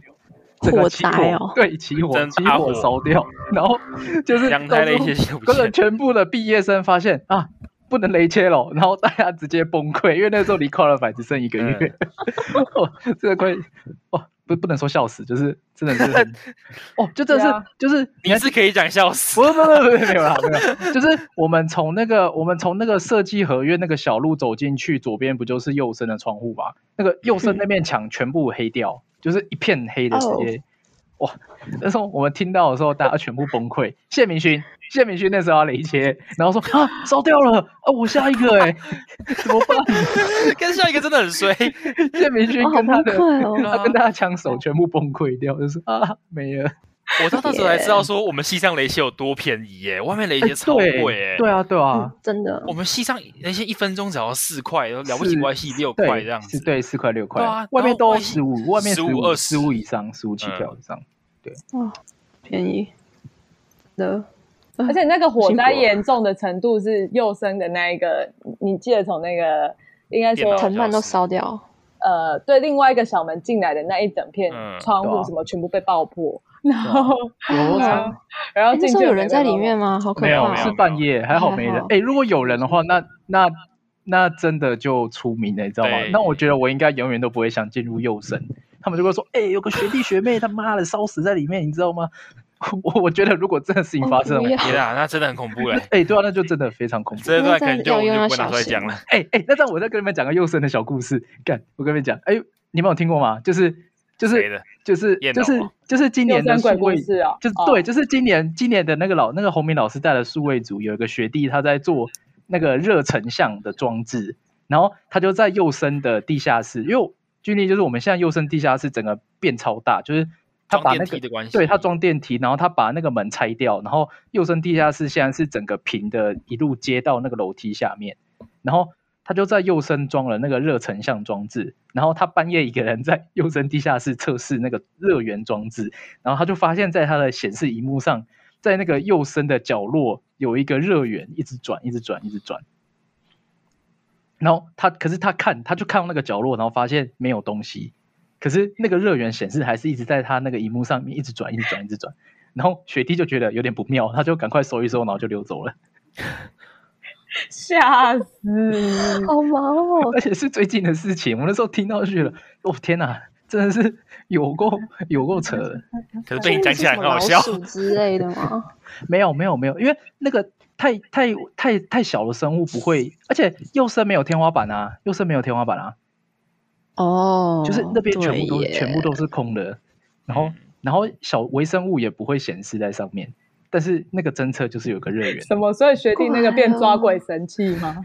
火灾哦，对，起火，起火烧掉，然后就是阳台的一些，跟着全部的毕业生发现啊，不能雷切了，然后大家直接崩溃，因为那时候离 qualify 只剩一个月，嗯、(laughs) 哦，这个快，哦，不，不能说笑死，就是真的是，(laughs) 哦，就真的是，啊、就是你是可以讲笑死，不不不不，没有啦，没有，就是我们从那个我们从那个设计合约那个小路走进去，左边不就是右生的窗户吗？那个右生 (laughs) 那面墙全部黑掉。就是一片黑的直接，oh. 哇！那时候我们听到的时候，大家全部崩溃。谢明勋，谢明勋那时候要雷切，然后说啊，烧掉了啊！我下一个哎、欸，(laughs) 怎么办？跟下一个真的很衰。(laughs) 谢明勋跟他的、oh, 他跟他的枪手全部崩溃掉，就是啊，没了。我到那时候才知道说，我们西藏雷切有多便宜耶！外面雷切超贵耶。对啊，对啊，真的。我们西藏雷切一分钟只要四块，了不起外系六块这样子。对，四块六块。对啊，外面都十五，外面十五二十五以上，十五起跳以上。对，哇，便宜的。而且那个火灾严重的程度是幼升的那一个，你记得从那个应该说藤蔓都烧掉。呃，对，另外一个小门进来的那一整片窗户什么全部被爆破。(laughs) 然后，然后进去有人在里面吗？好可怕！没有，是半夜，还好没人。哎，如果有人的话，那那那真的就出名了，你知道吗？那我觉得我应该永远都不会想进入幼生。他们就会说：“哎，有个学弟学妹，他妈的烧死在里面，你知道吗？” (laughs) 我我觉得如果这个事情发生，天啊，那真的很恐怖哎！哎，对啊，那就真的非常恐怖。这段可能就我就不拿出来讲了。哎哎，那这样我再跟你们讲个幼生的小故事。干，我跟你们讲，哎，你们有听过吗？就是。就是就是就是就是今年的数位，就是对，就是今年今年的那个老那个洪明老师带的数位组有一个学弟他在做那个热成像的装置，然后他就在幼生的地下室，因为距离就是我们现在幼生地下室整个变超大，就是他把那个对他装电梯，然后他把那个门拆掉，然后幼生地下室现在是整个平的，一路接到那个楼梯下面，然后。他就在右身装了那个热成像装置，然后他半夜一个人在右身地下室测试那个热源装置，然后他就发现，在他的显示荧幕上，在那个右身的角落有一个热源一直转，一直转，一直转。然后他，可是他看，他就看到那个角落，然后发现没有东西，可是那个热源显示还是一直在他那个荧幕上面一直转，一直转，一直转。然后雪弟就觉得有点不妙，他就赶快收一收，然后就溜走了。吓死！好忙哦，(laughs) 而且是最近的事情。我那时候听到就觉得，哦天哪，真的是有够有够扯的。(laughs) 可是被你讲起来很好笑之类的吗？(laughs) 没有没有没有，因为那个太太太太小的生物不会，而且幼生没有天花板啊，幼生没有天花板啊。哦，就是那边全部都全部都是空的，然后然后小微生物也不会显示在上面，但是那个侦测就是有个热源。什么？所以学弟那个变抓鬼神器吗？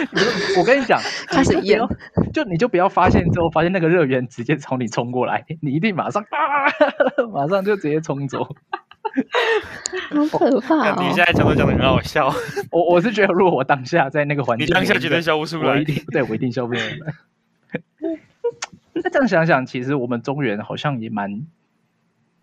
(laughs) 我跟你讲，(laughs) 开始验，(laughs) 就你就不要发现之后发现那个热源直接朝你冲过来，你一定马上啊，马上就直接冲走。好可怕、哦！你现在讲都讲的很好笑。我我是觉得，如果我当下在那个环境，你当下绝对笑不出来。我一定对我一定笑不出来。那这样想想，其实我们中原好像也蛮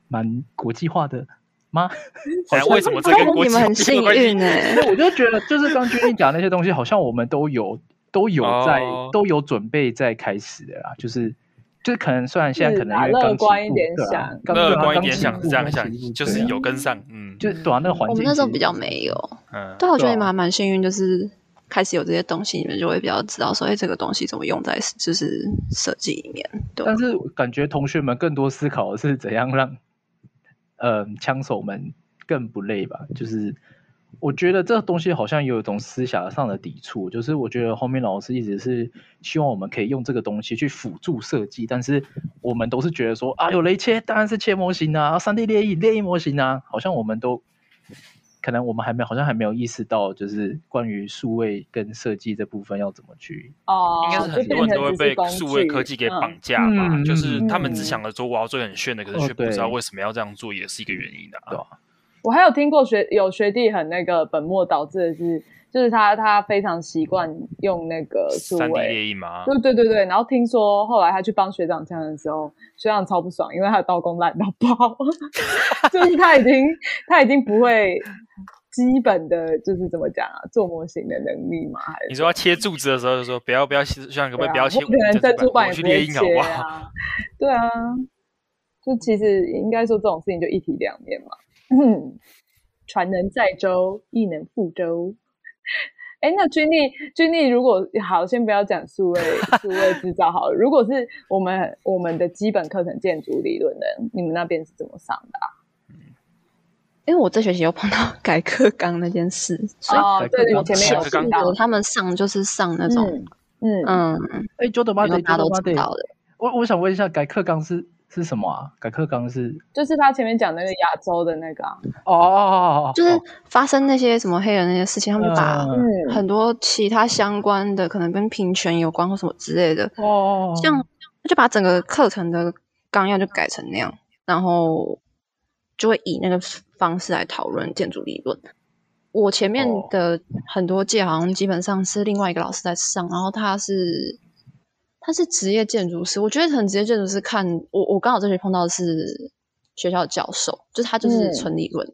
蛮国际化的吗？(laughs) 好像为什么这跟你们很幸运呢、(laughs) 欸？我就觉得，就是刚君你讲那些东西，好像我们都有都有在、哦、都有准备在开始的啦，就是。就是可能，虽然现在可能因为乐观一点想，乐观一点想这样想，就是有跟上，嗯，(laughs) 就对啊，那个环境。我们那时候比较没有，嗯，但，我觉得你们还蛮幸运，就是开始有这些东西，你们就会比较知道说，哎，这个东西怎么用在就是设计里面。对，但是感觉同学们更多思考的是怎样让，呃，枪手们更不累吧，就是。我觉得这东西好像有一种思想上的抵触，就是我觉得后面老师一直是希望我们可以用这个东西去辅助设计，但是我们都是觉得说啊，有雷切当然是切模型啊，三 D 列印列印模型啊，好像我们都可能我们还没好像还没有意识到，就是关于数位跟设计这部分要怎么去哦，应该是很多人都会被数位科技给绑架吧，嗯、就是他们只想着说我要做很炫的，可是却不知道为什么要这样做，也是一个原因的、啊，对吧？我还有听过学有学弟很那个本末倒置的是，就是他他非常习惯用那个数位 3D 列印吗？对对对对，然后听说后来他去帮学长枪的时候，学长超不爽，因为他的刀工烂到爆，(laughs) 就是他已经他已经不会基本的就是怎么讲啊，做模型的能力嘛？还是你说要切柱子的时候就说不要不要学长可不可以不要切？可能珍珠板也不会切啊，(laughs) 对啊，就其实应该说这种事情就一体两面嘛。嗯，船能载舟，亦能覆舟。(laughs) 哎，那君丽，君丽，如果好，先不要讲数位数位制造好了。如果是我们我们的基本课程建筑理论的，你们那边是怎么上的啊？因为我这学期又碰到改课纲那件事，所以哦，对，我前面有听到他们上就是上那种，嗯嗯，哎，就的吧，大家都知道的。我我想问一下，改课纲是？是什么啊？改课纲是就是他前面讲那个亚洲的那个啊，哦，就是发生那些什么黑人那些事情，他们就把很多其他相关的，可能跟平权有关或什么之类的，哦，像就把整个课程的纲要就改成那样，然后就会以那个方式来讨论建筑理论。我前面的很多届好像基本上是另外一个老师在上，然后他是。他是职业建筑师，我觉得可能职业建筑师看我，我刚好这里碰到的是学校的教授，就是他就是纯理论，嗯、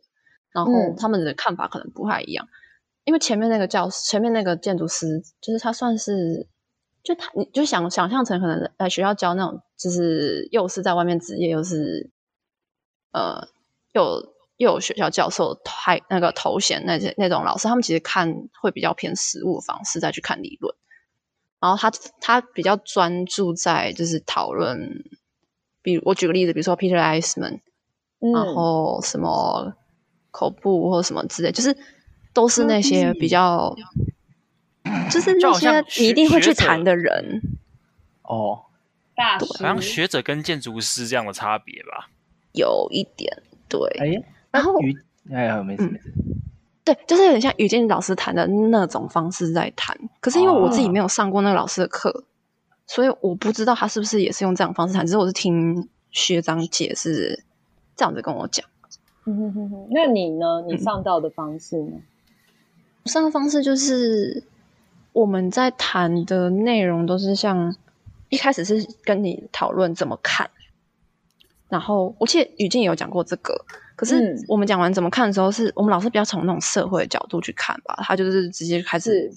然后他们的看法可能不太一样，嗯、因为前面那个教前面那个建筑师，就是他算是就他你就想想象成可能来学校教那种，就是又是在外面职业，又是呃又又有学校教授太那个头衔那些那种老师，他们其实看会比较偏实物方式再去看理论。然后他他比较专注在就是讨论，比如我举个例子，比如说 Peter Eisman，嗯，然后什么口部或什么之类，就是都是那些比较，嗯、就是那些你一定会去谈的人。哦，大师，好像学者跟建筑师这样的差别吧？有一点，对。哎，然后，哎呀，没事没事。嗯对，就是有点像语境老师谈的那种方式在谈。可是因为我自己没有上过那个老师的课，哦、所以我不知道他是不是也是用这样方式谈。只是我是听学长解释这样子跟我讲。嗯哼哼哼，那你呢？你上到的方式呢？嗯、上的方式就是我们在谈的内容都是像一开始是跟你讨论怎么看，然后我记得语境也有讲过这个。可是我们讲完怎么看的时候，是我们老师比较从那种社会的角度去看吧，他就是直接开始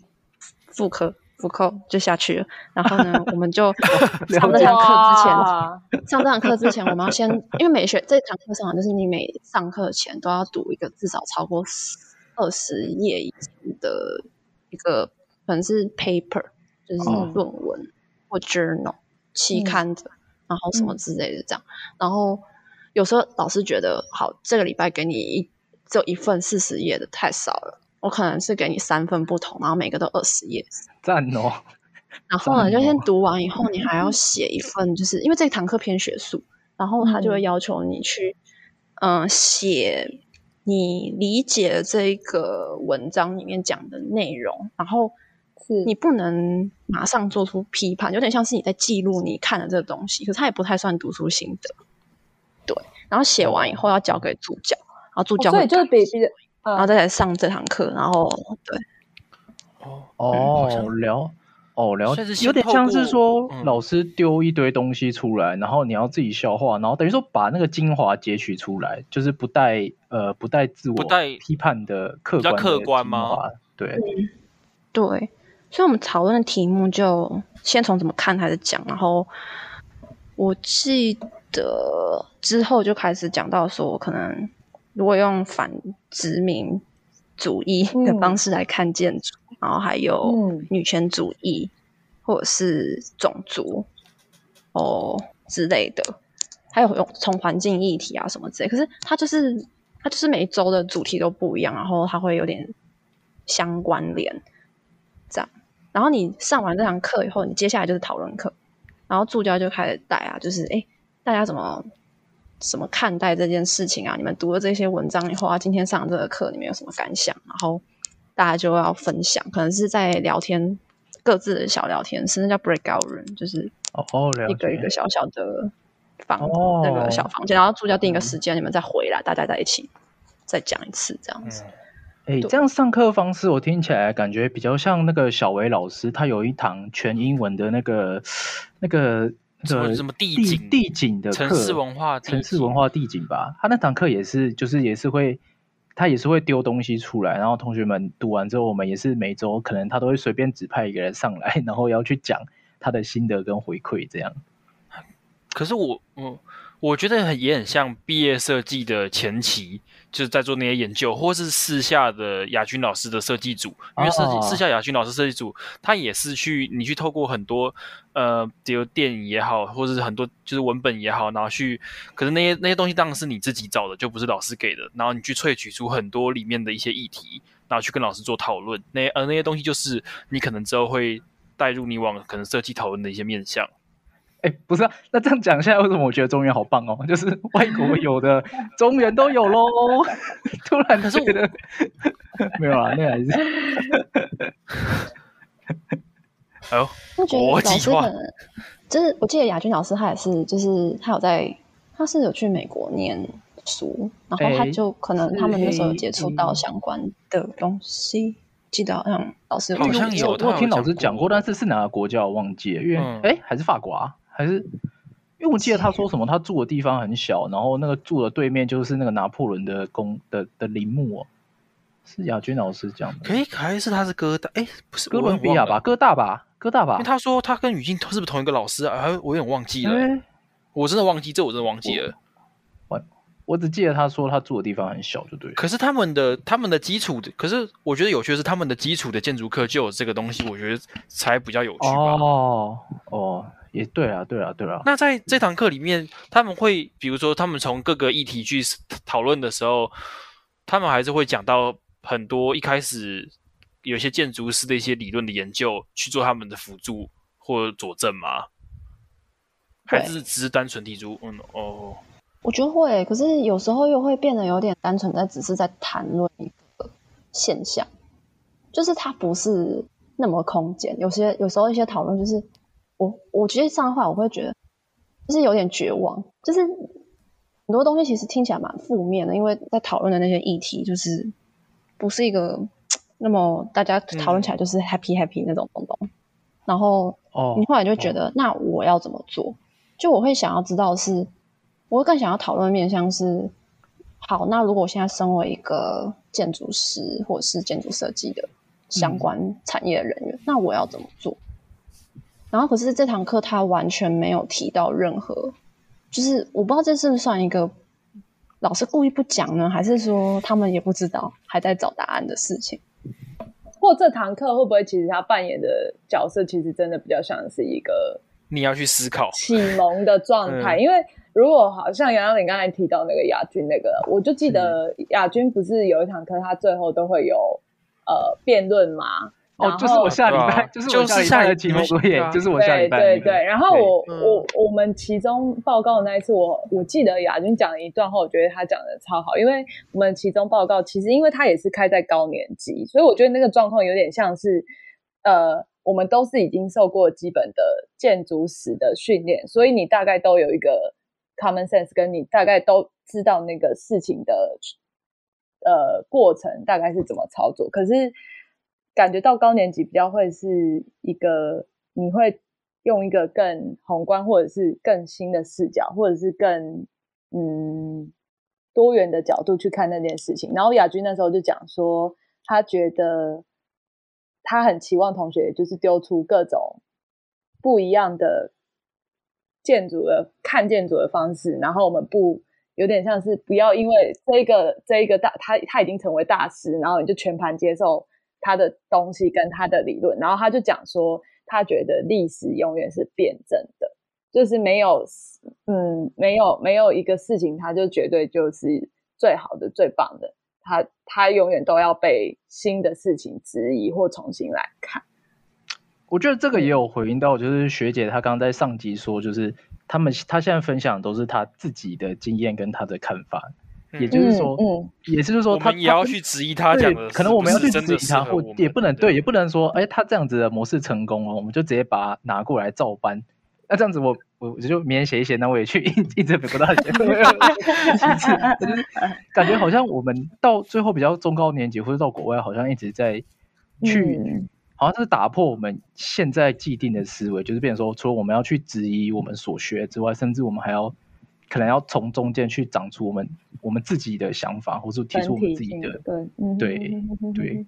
复刻复刻就下去了。然后呢，我们就 (laughs) 上这堂课之前，(laughs) 上这堂课之前，我们要先，因为每学这堂课上，就是你每上课前都要读一个至少超过二十页以上的一个，可能是 paper，就是论文或 journal 期刊的，然后什么之类的这样，然后。有时候老师觉得好，这个礼拜给你一只有一份四十页的太少了，我可能是给你三份不同，然后每个都二十页。赞哦！然后呢，就先读完以后，你还要写一份，就是因为这堂课偏学术，然后他就会要求你去，嗯、呃，写你理解这个文章里面讲的内容，然后是你不能马上做出批判，有点像是你在记录你看的这个东西，可是他也不太算读书心得。对，然后写完以后要交给助教，然后助教会、哦、所以就是比比，然后再来上这堂课，然后对，哦哦聊。哦，了解，有点像是说老师丢一堆东西出来，嗯、然后你要自己消化，然后等于说把那个精华截取出来，就是不带呃不带自我不带批判的客观的，比较客观吗？对、嗯，对，所以我们讨论的题目就先从怎么看开始讲，然后我记得之后就开始讲到说，可能如果用反殖民主义的方式来看建筑。嗯然后还有女权主义，或者是种族哦之类的，还有用从环境议题啊什么之类。可是它就是它就是每一周的主题都不一样，然后它会有点相关联这样。然后你上完这堂课以后，你接下来就是讨论课，然后助教就开始带啊，就是哎，大家怎么怎么看待这件事情啊？你们读了这些文章以后啊，今天上这个课，你们有什么感想？然后。大家就要分享，可能是在聊天，各自的小聊天甚至叫 breakout room，就是哦，一个一个小小的房、哦、那个小房间，然后助教定一个时间，嗯、你们再回来，大家在一起再讲一次这样子。哎、嗯，这样上课方式我听起来感觉比较像那个小维老师，他有一堂全英文的那个那个什么什么地景地景的，城市文化城市文化地景吧，他那堂课也是就是也是会。他也是会丢东西出来，然后同学们读完之后，我们也是每周可能他都会随便指派一个人上来，(laughs) 然后要去讲他的心得跟回馈这样。可是我，我。我觉得很也很像毕业设计的前期，就是在做那些研究，或是私下的雅君老师的设计组，因为设计私下雅君老师设计组，他也是去你去透过很多呃，比如电影也好，或者是很多就是文本也好，然后去，可是那些那些东西当然是你自己找的，就不是老师给的，然后你去萃取出很多里面的一些议题，然后去跟老师做讨论，那呃那些东西就是你可能之后会带入你往可能设计讨论的一些面向。哎，不是啊，那这样讲下来，为什么我觉得中原好棒哦？就是外国有的，中原都有喽。(laughs) 突然觉得没有啊，那还是。(laughs) 哎呦，我觉得老师可能就是，我记得亚军老师他也是，就是他有在，他是有去美国念书，然后他就可能他们那时候有接触到相关的东西。记得好像老师好像有，我听老师讲过，但是是哪个国家我忘记了，因为哎、嗯，还是法国啊。还是，因为我记得他说什么，他住的地方很小，然后那个住的对面就是那个拿破仑的宫的的陵墓哦，是亚军老师讲的。哎，还是他是哥大？哎，不是哥伦比亚吧？哥大吧？哥大吧？因为他说他跟语境是不是同一个老师啊？哎，我有点忘记了，我真的忘记，这我真的忘记了。我我只记得他说他住的地方很小，就对。可是他们的他们的基础的，可是我觉得有趣的是他们的基础的建筑课就有这个东西，我觉得才比较有趣吧。哦哦。也对啊，对啊，对啊。那在这堂课里面，他们会比如说，他们从各个议题去讨论的时候，他们还是会讲到很多一开始有些建筑师的一些理论的研究，去做他们的辅助或佐证吗？还是只是单纯提出？嗯，哦，我觉得会，可是有时候又会变得有点单纯，在只是在谈论一个现象，就是它不是那么空间。有些有时候一些讨论就是。我我其实这样的话，我会觉得就是有点绝望，就是很多东西其实听起来蛮负面的，因为在讨论的那些议题，就是不是一个 (tsk) 那么大家讨论起来就是 happy happy 那种东东。嗯、然后你后来就觉得，哦、那我要怎么做？就我会想要知道是，我会更想要讨论面向是，好，那如果我现在身为一个建筑师或者是建筑设计的相关产业的人员，嗯、那我要怎么做？然后，可是这堂课他完全没有提到任何，就是我不知道这是不是算一个老师故意不讲呢，还是说他们也不知道，还在找答案的事情？或这堂课会不会其实他扮演的角色，其实真的比较像是一个你要去思考启蒙的状态？嗯、因为如果好像杨洋你刚才提到那个亚军那个，我就记得亚军不是有一堂课，他最后都会有呃辩论嘛。哦，就是我下礼拜，就是我下礼拜的期末作业，就是我下礼拜。对对对，然后我我我们其中报告的那一次，我我记得雅君讲了一段话，我觉得他讲的超好，因为我们其中报告其实因为他也是开在高年级，所以我觉得那个状况有点像是，呃，我们都是已经受过基本的建筑史的训练，所以你大概都有一个 common sense，跟你大概都知道那个事情的呃过程大概是怎么操作，可是。感觉到高年级比较会是一个，你会用一个更宏观或者是更新的视角，或者是更嗯多元的角度去看那件事情。然后亚军那时候就讲说，他觉得他很期望同学就是丢出各种不一样的建筑的看建筑的方式，然后我们不有点像是不要因为这个这一个大他他已经成为大师，然后你就全盘接受。他的东西跟他的理论，然后他就讲说，他觉得历史永远是辩证的，就是没有，嗯，没有没有一个事情，他就绝对就是最好的、最棒的，他他永远都要被新的事情质疑或重新来看。我觉得这个也有回应到，就是学姐她刚刚在上集说，就是他们他现在分享都是他自己的经验跟他的看法。也就是说，嗯，也就是说，他也要去质疑他讲的，可能我们要去质疑他，或也不能对，也不能说，哎，他这样子的模式成功了，我们就直接把它拿过来照搬。那这样子，我我我就明天写一写，那我也去印印这本不大写。感觉好像我们到最后比较中高年级，或者到国外，好像一直在去，好像是打破我们现在既定的思维，就是变成说，除了我们要去质疑我们所学之外，甚至我们还要。可能要从中间去长出我们我们自己的想法，或是提出我们自己的对对对。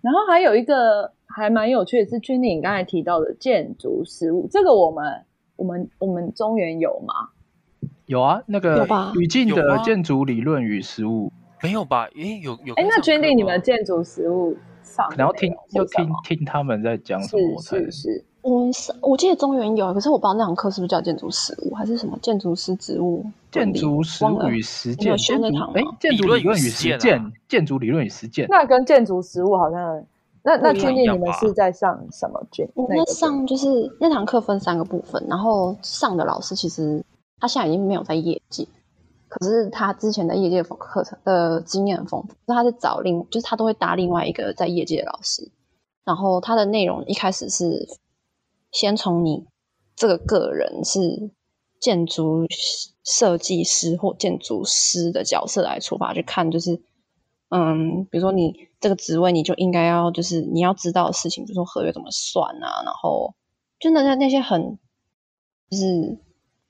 然后还有一个还蛮有趣的是，君你刚才提到的建筑实物，这个我们我们我们中原有吗？有啊，那个语境的建筑理论与实物没有吧？诶，有有。哎，那君你你们建筑实物上，然后听要听听他们在讲什么？是是是。我们是，我记得中原有，可是我不知道那堂课是不是叫建筑实务，还是什么建筑师职务？建筑实务与实践。你有学那堂吗？哎，建筑理论与实践，建筑理论与实践。那跟建筑实务好像，那那君弟你们是在上什么？君，那上就是那堂课分三个部分，然后上的老师其实他现在已经没有在业界，可是他之前在业界的课程的经验很丰富，他是找另，就是他都会搭另外一个在业界的老师，然后他的内容一开始是。先从你这个个人是建筑设计师或建筑师的角色来出发去看，就是嗯，比如说你这个职位，你就应该要就是你要知道的事情，比如说合约怎么算啊，然后就那那那些很就是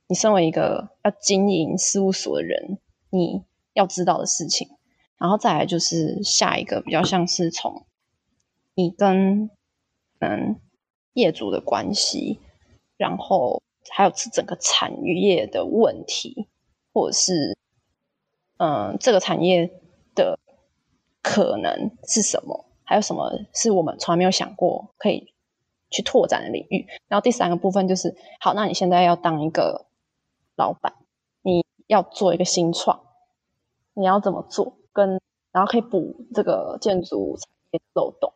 你身为一个要经营事务所的人，你要知道的事情，然后再来就是下一个比较像是从你跟嗯。业主的关系，然后还有是整个产业的问题，或者是嗯，这个产业的可能是什么？还有什么是我们从来没有想过可以去拓展的领域？然后第三个部分就是，好，那你现在要当一个老板，你要做一个新创，你要怎么做？跟然后可以补这个建筑产业漏洞，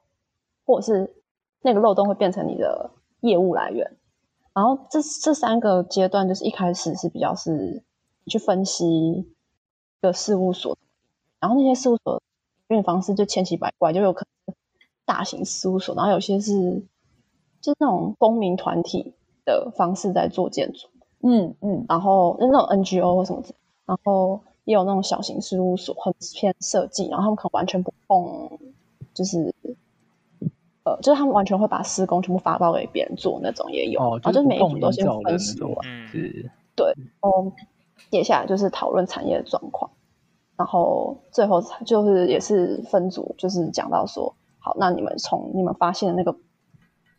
或者是。那个漏洞会变成你的业务来源，然后这这三个阶段就是一开始是比较是去分析一个事务所，然后那些事务所运营方式就千奇百怪，就有可能大型事务所，然后有些是就是那种公民团体的方式在做建筑，嗯嗯，然后那种 NGO 或什么，然后也有那种小型事务所很偏设计，然后他们可能完全不碰就是。就是他们完全会把施工全部发包给别人做那种也有，哦，就是每一组都先分析完，是，对，嗯，接下来就是讨论产业的状况，然后最后就是也是分组，就是讲到说，好，那你们从你们发现的那个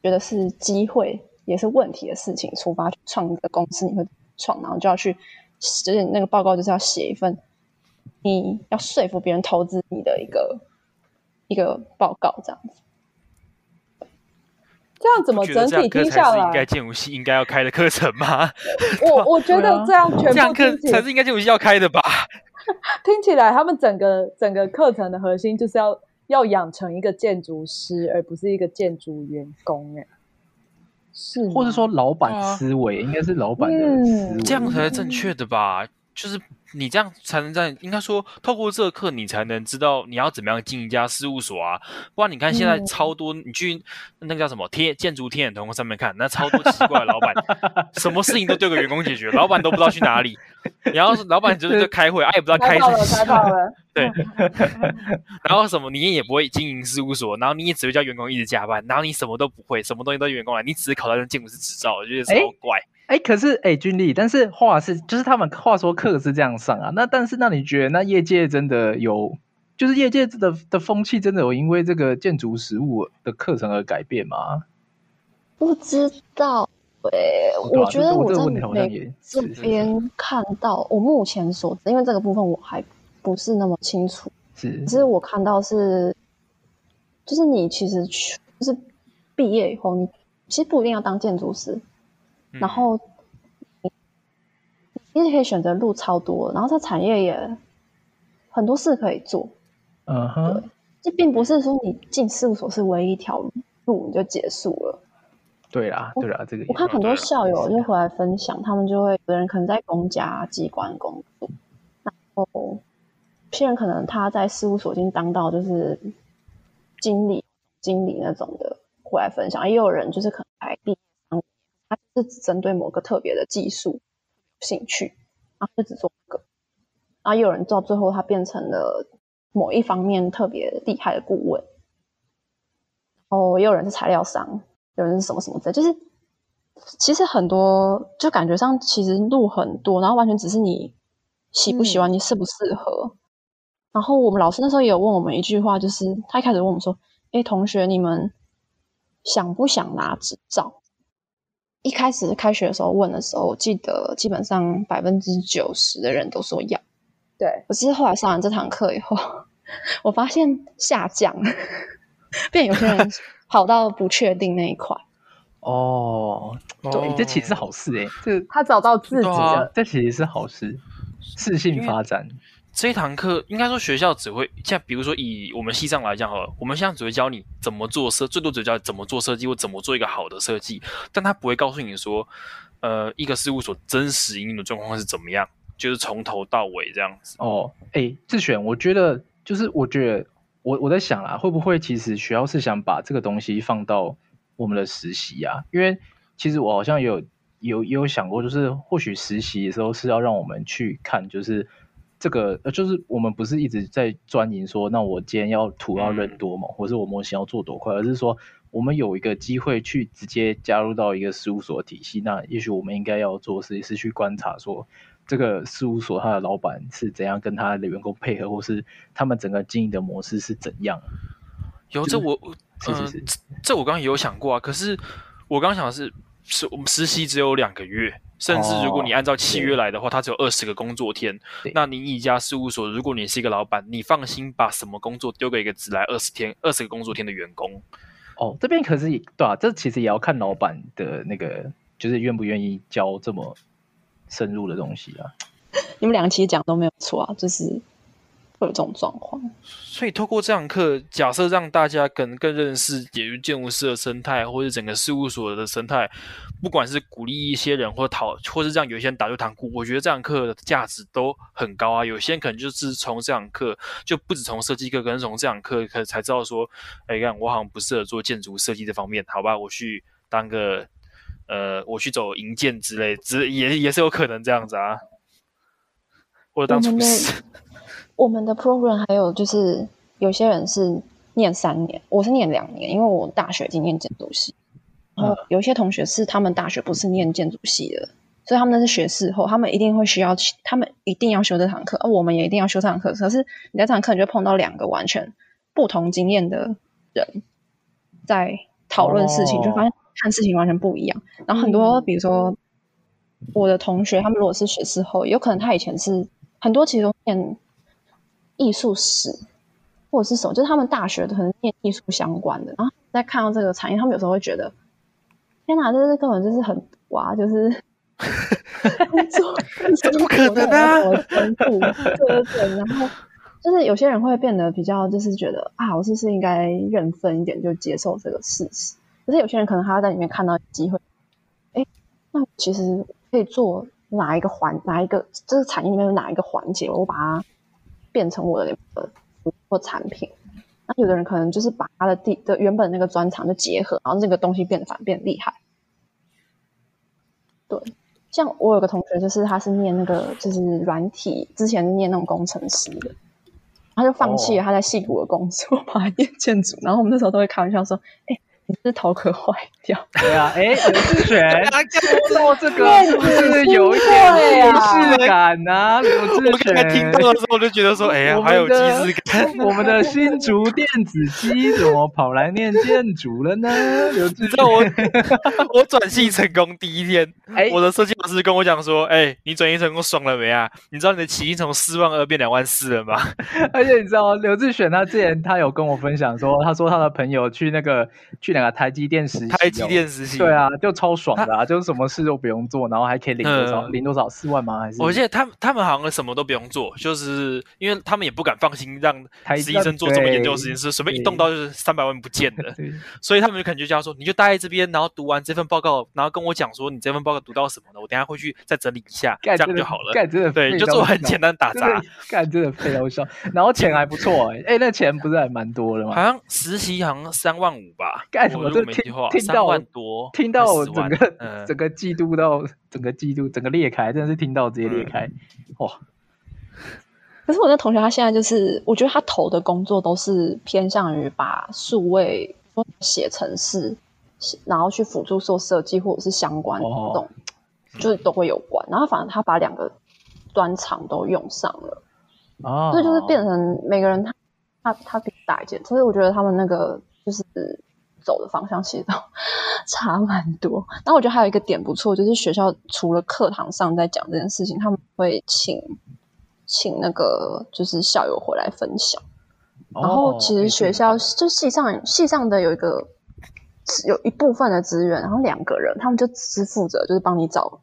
觉得是机会也是问题的事情出发，创一个公司，你会创，然后就要去，就是那个报告就是要写一份，你要说服别人投资你的一个一个报告这样子。这样怎么整体听下来？应该建武系应该要开的课程吗？(laughs) 我我觉得这样全部这样课才是应该建武系要开的吧？(laughs) 听起来他们整个整个课程的核心就是要要养成一个建筑师，而不是一个建筑员工。哎，是，或者说老板思维、啊、应该是老板的思维，这样才是正确的吧？就是。你这样才能在应该说，透过这个课，你才能知道你要怎么样进一家事务所啊。不然你看现在超多，你去那个叫什么天建筑天眼通上面看，那超多奇怪的老板，(laughs) 什么事情都丢给员工解决，老板都不知道去哪里。然后老板就是在开会，哎、啊，也不知道开什么。(laughs) 对。然后什么，你也不会经营事务所，然后你也只会叫员工一直加班，然后你什么都不会，什么东西都员工来，你只是考到那建筑师执照，我觉得超怪。欸哎，可是哎，军力，但是话是，就是他们话说课是这样上啊，那但是那你觉得那业界真的有，就是业界的的风气真的有因为这个建筑实物的课程而改变吗？不知道，哎，我觉得我在美这边看到，我目前所知，因为这个部分我还不是那么清楚，是，只是我看到是，就是你其实去就是毕业以后，你其实不一定要当建筑师。然后你其实可以选择路超多，然后它产业也很多事可以做。嗯哼，这并不是说你进事务所是唯一一条路，你就结束了。对啦，对啦，这个我看很多校友就回来分享，他们就会有的人可能在公家机关工作，然后有些人可能他在事务所已经当到就是经理、经理那种的，回来分享。也有人就是可能还毕他是只针对某个特别的技术有兴趣，然后就只做这个。然后有人到最后，他变成了某一方面特别厉害的顾问。哦，也有人是材料商，有人是什么什么的，就是其实很多，就感觉上其实路很多，然后完全只是你喜不喜欢，你适不适合。嗯。然后我们老师那时候也有问我们一句话，就是他一开始问我们说：“哎，同学，你们想不想拿执照？”一开始开学的时候问的时候，我记得基本上百分之九十的人都说要。对，可是后来上完这堂课以后，(laughs) 我发现下降，(laughs) 变有些人跑到不确定那一块。(laughs) 哦，对，这其实是好事哎，这他找到自己的，啊、这其实是好事，适性发展。这一堂课应该说学校只会像比如说以我们西藏来讲好了，我们现在只会教你怎么做设，最多只教你怎么做设计或怎么做一个好的设计，但他不会告诉你说，呃，一个事务所真实营运的状况是怎么样，就是从头到尾这样子。哦，哎，智选，我觉得就是我觉得我我在想啊，会不会其实学校是想把这个东西放到我们的实习啊？因为其实我好像有有有想过，就是或许实习的时候是要让我们去看，就是。这个呃，就是我们不是一直在钻研说，那我今天要图要认多嘛，或是我模型要做多快，而是说我们有一个机会去直接加入到一个事务所体系，那也许我们应该要做事是去观察说，这个事务所他的老板是怎样跟他的员工配合，或是他们整个经营的模式是怎样。有这我，是是是，呃、这我刚刚也有想过啊，可是我刚刚想的是，是我们实习只有两个月。甚至如果你按照契约来的话，哦、它只有二十个工作天。那你一家事务所，如果你是一个老板，你放心把什么工作丢给一个只来二十天、二十个工作天的员工。哦，这边可是对啊，这其实也要看老板的那个，就是愿不愿意教这么深入的东西啊。你们两个其实讲都没有错啊，就是。会有这种状况，所以透过这堂课，假设让大家更更认识解决建筑师的生态，或者整个事务所的生态，不管是鼓励一些人，或讨，或是让有些人打退堂鼓，我觉得这堂课的价值都很高啊。有些人可能就是从这堂课，就不止从设计课，可能从这堂课可才知道说，哎，看我好像不适合做建筑设计这方面，好吧，我去当个，呃，我去走营建之类，只也也是有可能这样子啊，或者当厨师。我们的 program 还有就是有些人是念三年，我是念两年，因为我大学已经念建筑系。然后有些同学是他们大学不是念建筑系的，所以他们那是学士后，他们一定会需要，他们一定要修这堂课，而我们也一定要修这堂课。可是你在这堂课你就碰到两个完全不同经验的人在讨论事情，就发现看事情完全不一样。然后很多比如说我的同学，他们如果是学士后，有可能他以前是很多其实都念。艺术史或者是什么，就是他们大学可能念艺术相关的，然后在看到这个产业，他们有时候会觉得，天哪，这是根本就是很哇，就是 (laughs) 做怎么可能啊？对对对，然后就是有些人会变得比较，就是觉得啊，我是不是应该认分一点，就接受这个事实？可是有些人可能还要在里面看到机会。哎，那其实可以做哪一个环，哪一个这个产业里面有哪一个环节，我把它变成我的那个或产品。那有的人可能就是把他的地的原本那个专长就结合，然后这个东西变反变厉害。对。像我有个同学，就是他是念那个就是软体，之前念那种工程师的，他就放弃了他在戏谷的工作，(laughs) 跑来念建筑。然后我们那时候都会开玩笑说：“哎、欸。”你是头壳坏掉？(laughs) 对啊，哎，刘志选做这个是不是有一点仪式感啊？刘志选听到的时候我就觉得说，哎呀，还有仪式感。(laughs) 我们的新竹电子机怎么跑来念建筑了呢？刘志选，我我转系成功第一天，(laughs) 我的设计老师跟我讲说，哎，你转系成功爽了没啊？你知道你的起薪从四万二变两万四了吗？而且你知道刘志选他之前他有跟我分享说，他说他的朋友去那个去那个台积电实习，台积电实习，对啊，就超爽的啊，就是什么事都不用做，然后还可以领多少？领多少？四万吗？还是？我记得他们他们好像什么都不用做，就是因为他们也不敢放心让实习生做这么研究的事情，是随便一动刀就是三百万不见了，(laughs) 所以他们就感觉叫说，你就待在这边，然后读完这份报告，然后跟我讲说你这份报告读到什么了，我等下会去再整理一下，这样就好了。干真的对，就做很简单打杂，干真的非常笑，然后钱还不错哎，哎，那钱不是还蛮多的吗？好像实习好像三万五吧，干什么都听听到。万多，听到我整个、嗯、整个嫉妒到整个嫉妒整个裂开，真的是听到直接裂开，嗯、哇！可是我那同学他现在就是，我觉得他投的工作都是偏向于把数位写程式，然后去辅助做设计或者是相关这种，哦、就是都会有关。然后反正他把两个专长都用上了，哦，所以就是变成每个人他他他比大一件，所以我觉得他们那个就是。走的方向其实都 (laughs) 差蛮多，但我觉得还有一个点不错，就是学校除了课堂上在讲这件事情，他们会请请那个就是校友回来分享。然后其实学校就系上系上的有一个有一部分的资源，然后两个人他们就只负责就是帮你找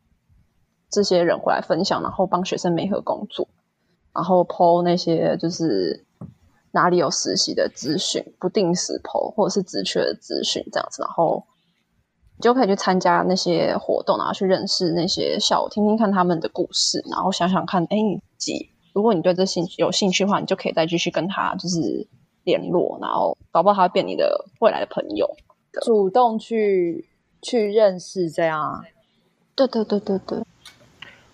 这些人回来分享，然后帮学生媒合工作，然后 po 那些就是。哪里有实习的资讯，不定时 po 或者是职缺的资讯这样子，然后你就可以去参加那些活动，然后去认识那些校友，听听看他们的故事，然后想想看，哎，你自己如果你对这兴趣有兴趣的话，你就可以再继续跟他就是联络，然后搞不好他会变你的未来的朋友，主动去去认识这样。对对对对对。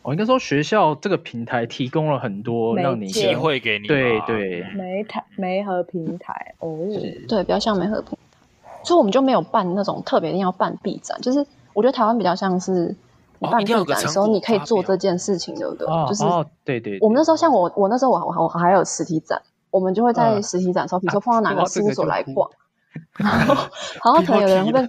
我应该说，学校这个平台提供了很多让你机会给你，对对，媒台媒合平台哦，对，比较像媒合平台，所以我们就没有办那种特别一定要办 B 展，就是我觉得台湾比较像是你办 B 展的时候，你可以做这件事情，对不对？就是哦对对，我们那时候像我我那时候我我还有实体展，我们就会在实体展的时候，比如说碰到哪个 (laughs) 事务所来逛。然后，然后 (laughs) 可能有的人会被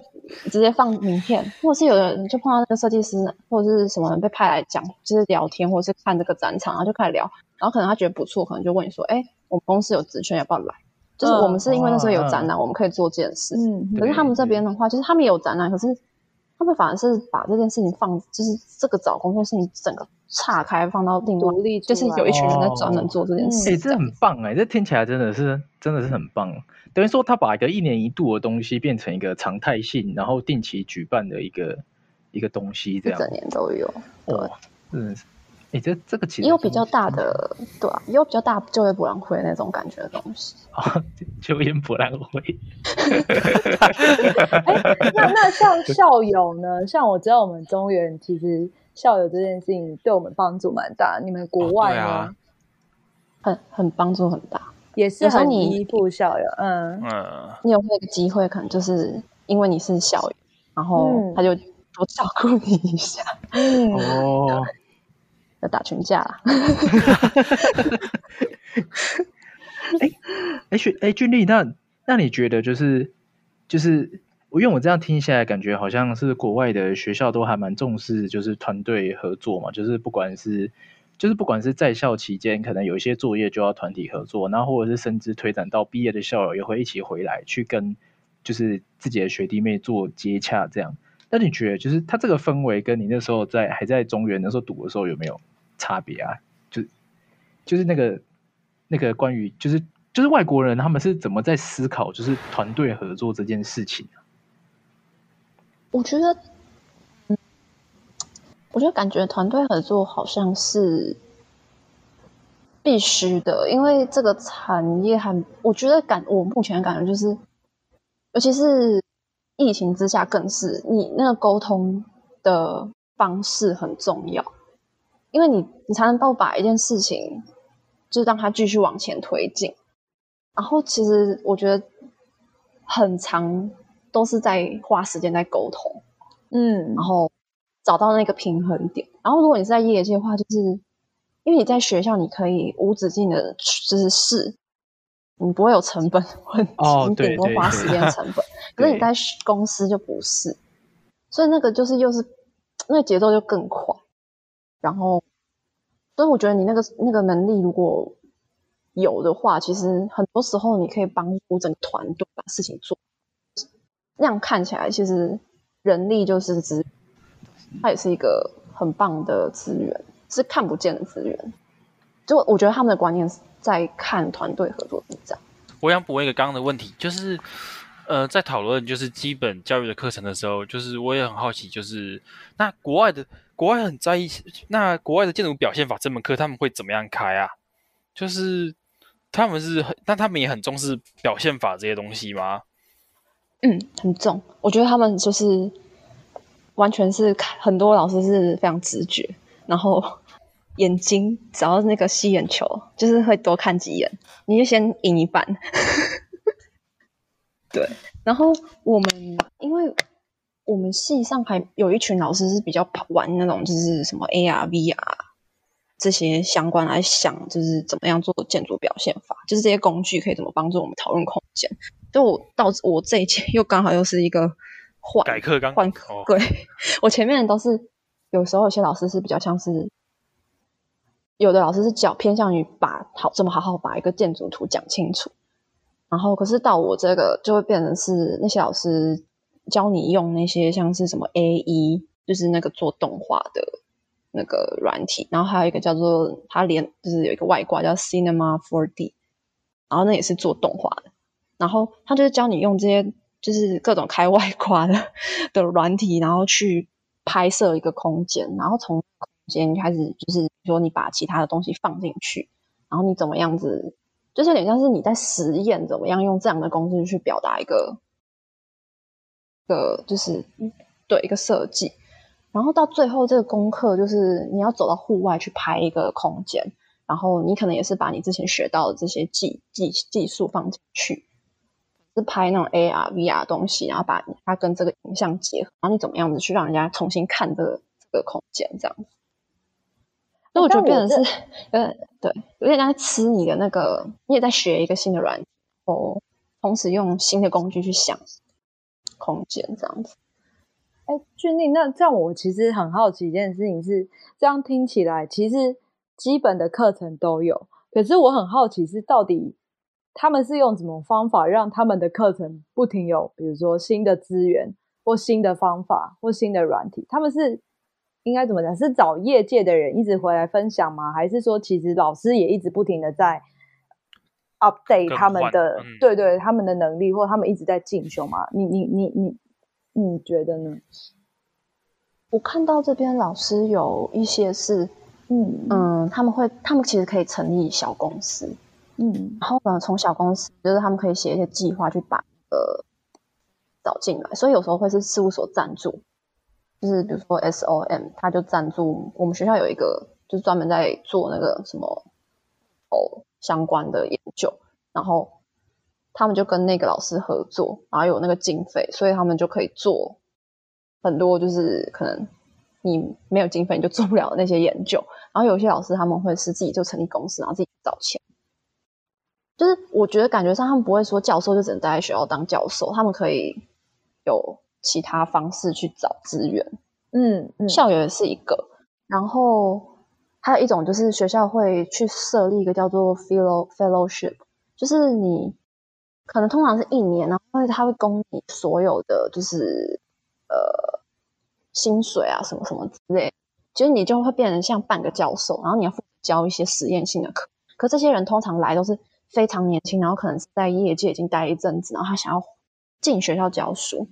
直接放名片，或者是有的人就碰到那个设计师，或者是什么人被派来讲，就是聊天，或者是看这个展场，然后就开始聊。然后可能他觉得不错，可能就问你说：“哎，我们公司有职权，要不要来？”就是我们是因为那时候有展览，我们可以做这件事。嗯，可是他们这边的话，就是他们也有展览，可是他们反而是把这件事情放，就是这个找工作事情整个岔开，放到另外独立，就是有一群人在专门做这件事。哎，这很棒哎，这听起来真的是真的是很棒。等于说，他把一个一年一度的东西变成一个常态性，然后定期举办的一个一个东西，这样。整年都有。对，嗯，哎，这这个其实也有比较大的，对啊，也有比较大就业博览会那种感觉的东西。啊，就业博览会。哎，那那像 (laughs) 校友呢？像我知道我们中原其实校友这件事情对我们帮助蛮大。你们国外呢？哦啊、很很帮助很大。也是很依附校友，嗯嗯，你有那个机会，可能就是因为你是校友，然后他就多照顾你一下，嗯哦，(laughs) 要打群架了。(laughs) 哎哎，俊哎俊丽，那那你觉得就是就是，我因为我这样听下来，感觉好像是国外的学校都还蛮重视，就是团队合作嘛，就是不管是。就是不管是在校期间，可能有一些作业就要团体合作，然后或者是甚至推展到毕业的校友也会一起回来去跟就是自己的学弟妹做接洽，这样。那你觉得就是他这个氛围跟你那时候在还在中原那时候读的时候有没有差别啊？就就是那个那个关于就是就是外国人他们是怎么在思考就是团队合作这件事情啊？我觉得，我就感觉团队合作好像是必须的，因为这个产业还，我觉得感我目前的感觉就是，尤其是疫情之下，更是你那个沟通的方式很重要。因为你，你才能够把一件事情，就是让它继续往前推进。然后，其实我觉得很长都是在花时间在沟通，嗯，然后找到那个平衡点。然后，如果你是在业界的话，就是因为你在学校，你可以无止境的就是试，你不会有成本问题，哦、(laughs) 你顶多花时间成本。(laughs) 可是你在公司就不是，所以那个就是又是那个节奏就更快。然后，所以我觉得你那个那个能力如果有的话，其实很多时候你可以帮助整个团队把事情做。那样看起来，其实人力就是资源，它也是一个很棒的资源，是看不见的资源。就我觉得他们的观念是在看团队合作这样。我想补一个刚刚的问题，就是呃，在讨论就是基本教育的课程的时候，就是我也很好奇，就是那国外的。国外很在意，那国外的建筑表现法这门课他们会怎么样开啊？就是他们是很，那他们也很重视表现法这些东西吗？嗯，很重。我觉得他们就是完全是看，很多老师是非常直觉，然后 (laughs) 眼睛只要那个吸眼球，就是会多看几眼，你就先赢一半。(laughs) 对，然后我们因为。我们系上还有一群老师是比较玩那种，就是什么 AR、VR 这些相关来想，就是怎么样做建筑表现法，就是这些工具可以怎么帮助我们讨论空间。就我到我这一届又刚好又是一个换改课刚换课，对，我前面都是有时候有些老师是比较像是，有的老师是较偏向于把好怎么好好把一个建筑图讲清楚，然后可是到我这个就会变成是那些老师。教你用那些像是什么 AE，就是那个做动画的那个软体，然后还有一个叫做它连就是有一个外挂叫 Cinema 4D，然后那也是做动画的，然后他就是教你用这些就是各种开外挂的的软体，然后去拍摄一个空间，然后从空间开始就是说你把其他的东西放进去，然后你怎么样子，就是有点像是你在实验怎么样用这样的工具去表达一个。个就是对一个设计，然后到最后这个功课就是你要走到户外去拍一个空间，然后你可能也是把你之前学到的这些技技技术放进去，是拍那种 AR VR 东西，然后把它跟这个影像结合，然后你怎么样子去让人家重新看这个这个空间这样子。那我觉得变成是呃对，有点像在吃你的那个，你也在学一个新的软体，哦，同时用新的工具去想。空间这样子，哎，俊丽，那这样我其实很好奇一件事情是，这样听起来其实基本的课程都有，可是我很好奇是到底他们是用什么方法让他们的课程不停有，比如说新的资源或新的方法或新的软体，他们是应该怎么讲？是找业界的人一直回来分享吗？还是说其实老师也一直不停的在？update 他们的、嗯、对对他们的能力，或他们一直在进修嘛？你你你你你觉得呢？我看到这边老师有一些是，嗯嗯，他们会，他们其实可以成立小公司，嗯，然后呢，从小公司就是他们可以写一些计划去把呃找进来，所以有时候会是事务所赞助，就是比如说 SOM，他就赞助我们学校有一个，就是专门在做那个什么哦。相关的研究，然后他们就跟那个老师合作，然后有那个经费，所以他们就可以做很多，就是可能你没有经费你就做不了的那些研究。然后有些老师他们会是自己就成立公司，然后自己找钱。就是我觉得感觉上他们不会说教授就只能待在学校当教授，他们可以有其他方式去找资源。嗯嗯，校友也是一个，然后。还有一种就是学校会去设立一个叫做 fellow fellowship，就是你可能通常是一年，然后他会供你所有的就是呃薪水啊什么什么之类，其实你就会变成像半个教授，然后你要教一些实验性的课。可这些人通常来都是非常年轻，然后可能是在业界已经待一阵子，然后他想要进学校教书，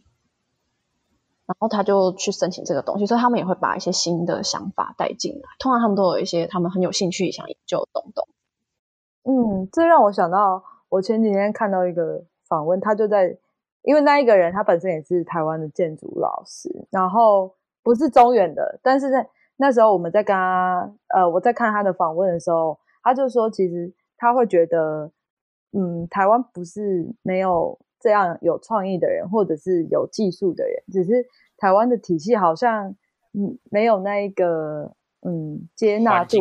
然后他就去申请这个东西，所以他们也会把一些新的想法带进来。通常他们都有一些他们很有兴趣想研究的东东。嗯，这让我想到，我前几天看到一个访问，他就在，因为那一个人他本身也是台湾的建筑老师，然后不是中原的，但是在那时候我们在跟他，呃，我在看他的访问的时候，他就说，其实他会觉得，嗯，台湾不是没有这样有创意的人，或者是有技术的人，只是台湾的体系好像，嗯，没有那一个，嗯，接纳度，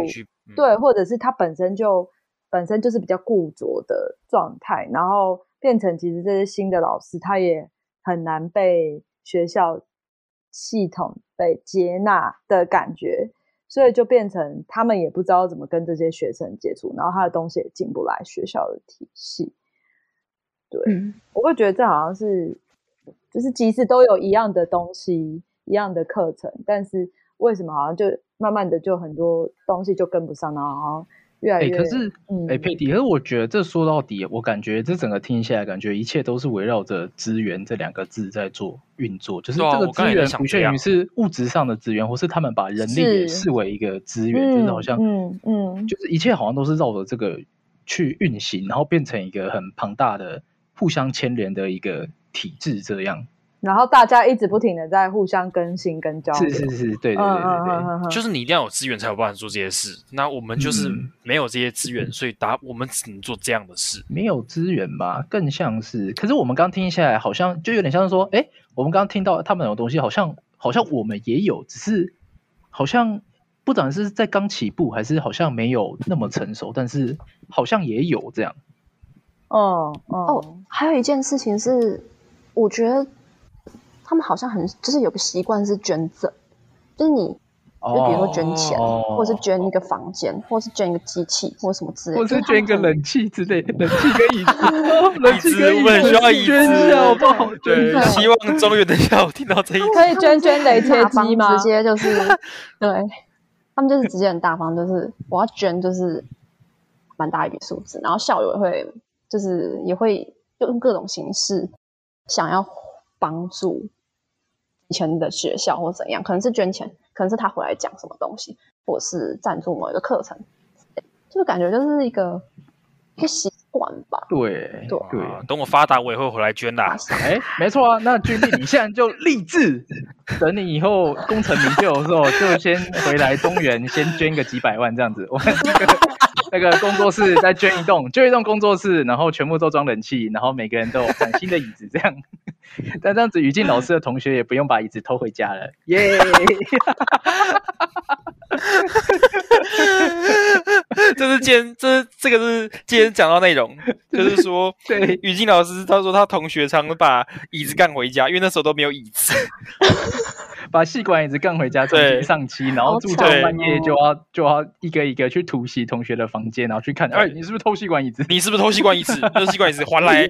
嗯、对，或者是他本身就。本身就是比较固着的状态，然后变成其实这些新的老师，他也很难被学校系统被接纳的感觉，所以就变成他们也不知道怎么跟这些学生接触，然后他的东西也进不来学校的体系。对，嗯、我会觉得这好像是，就是即使都有一样的东西、一样的课程，但是为什么好像就慢慢的就很多东西就跟不上，然后。哎、欸，可是，哎、佩蒂，可是我觉得这说到底，我感觉这整个听下来，感觉一切都是围绕着资源这两个字在做运作。就是这个资源不限于是物质上的资源，或是他们把人力也视为一个资源，就是好像，嗯嗯，就是一切好像都是绕着这个去运行，然后变成一个很庞大的、互相牵连的一个体制这样。然后大家一直不停的在互相更新跟交流，是是是，对对对对，嗯、就是你一定要有资源才有办法做这些事。那我们就是没有这些资源，嗯、所以答我们只能做这样的事。没有资源吧，更像是。可是我们刚听下来，好像就有点像是说，哎，我们刚刚听到他们有东西，好像好像我们也有，只是好像不管是在刚起步，还是好像没有那么成熟，但是好像也有这样。哦哦，哦，还有一件事情是，我觉得。他们好像很就是有个习惯是捐赠，就是你就比如说捐钱，哦、或者是捐一个房间，哦、或者是捐一个机器，或者什么之类的，或者是捐一个冷气之类的，冷气跟椅子，(laughs) 冷气跟椅子需要椅子，捐一下好不好？对，希望中原的下午听到这一可以捐捐雷切机吗？直接就是，(laughs) 对，他们就是直接很大方，就是我要捐，就是蛮大一笔数字，然后校友也会就是也会用各种形式想要帮助。以前的学校或怎样，可能是捐钱，可能是他回来讲什么东西，或是赞助某一个课程，就感觉就是一个一个习惯吧。对对对，等我发达，我也会回来捐的。(laughs) 哎，没错啊，那君弟，你现在就 (laughs) 立志，等你以后功成名就的时候，就先回来中原，先捐个几百万这样子。我们那个那个工作室再捐一栋，捐一栋工作室，然后全部都装冷气，然后每个人都有崭新的椅子，这样。(laughs) 但这样子，于静老师的同学也不用把椅子偷回家了，耶、(laughs) (laughs) 这是今天，这是这个是今天讲到内容，(laughs) 就是说，对，雨静老师他说他同学常把椅子干回家，因为那时候都没有椅子，(laughs) 把细管椅子干回家，重新上漆，然后住到半夜就要就要一个一个去突袭同学的房间，然后去看，哎，你是不是偷细管椅子？你是不是偷细管椅子？偷细管椅子还来。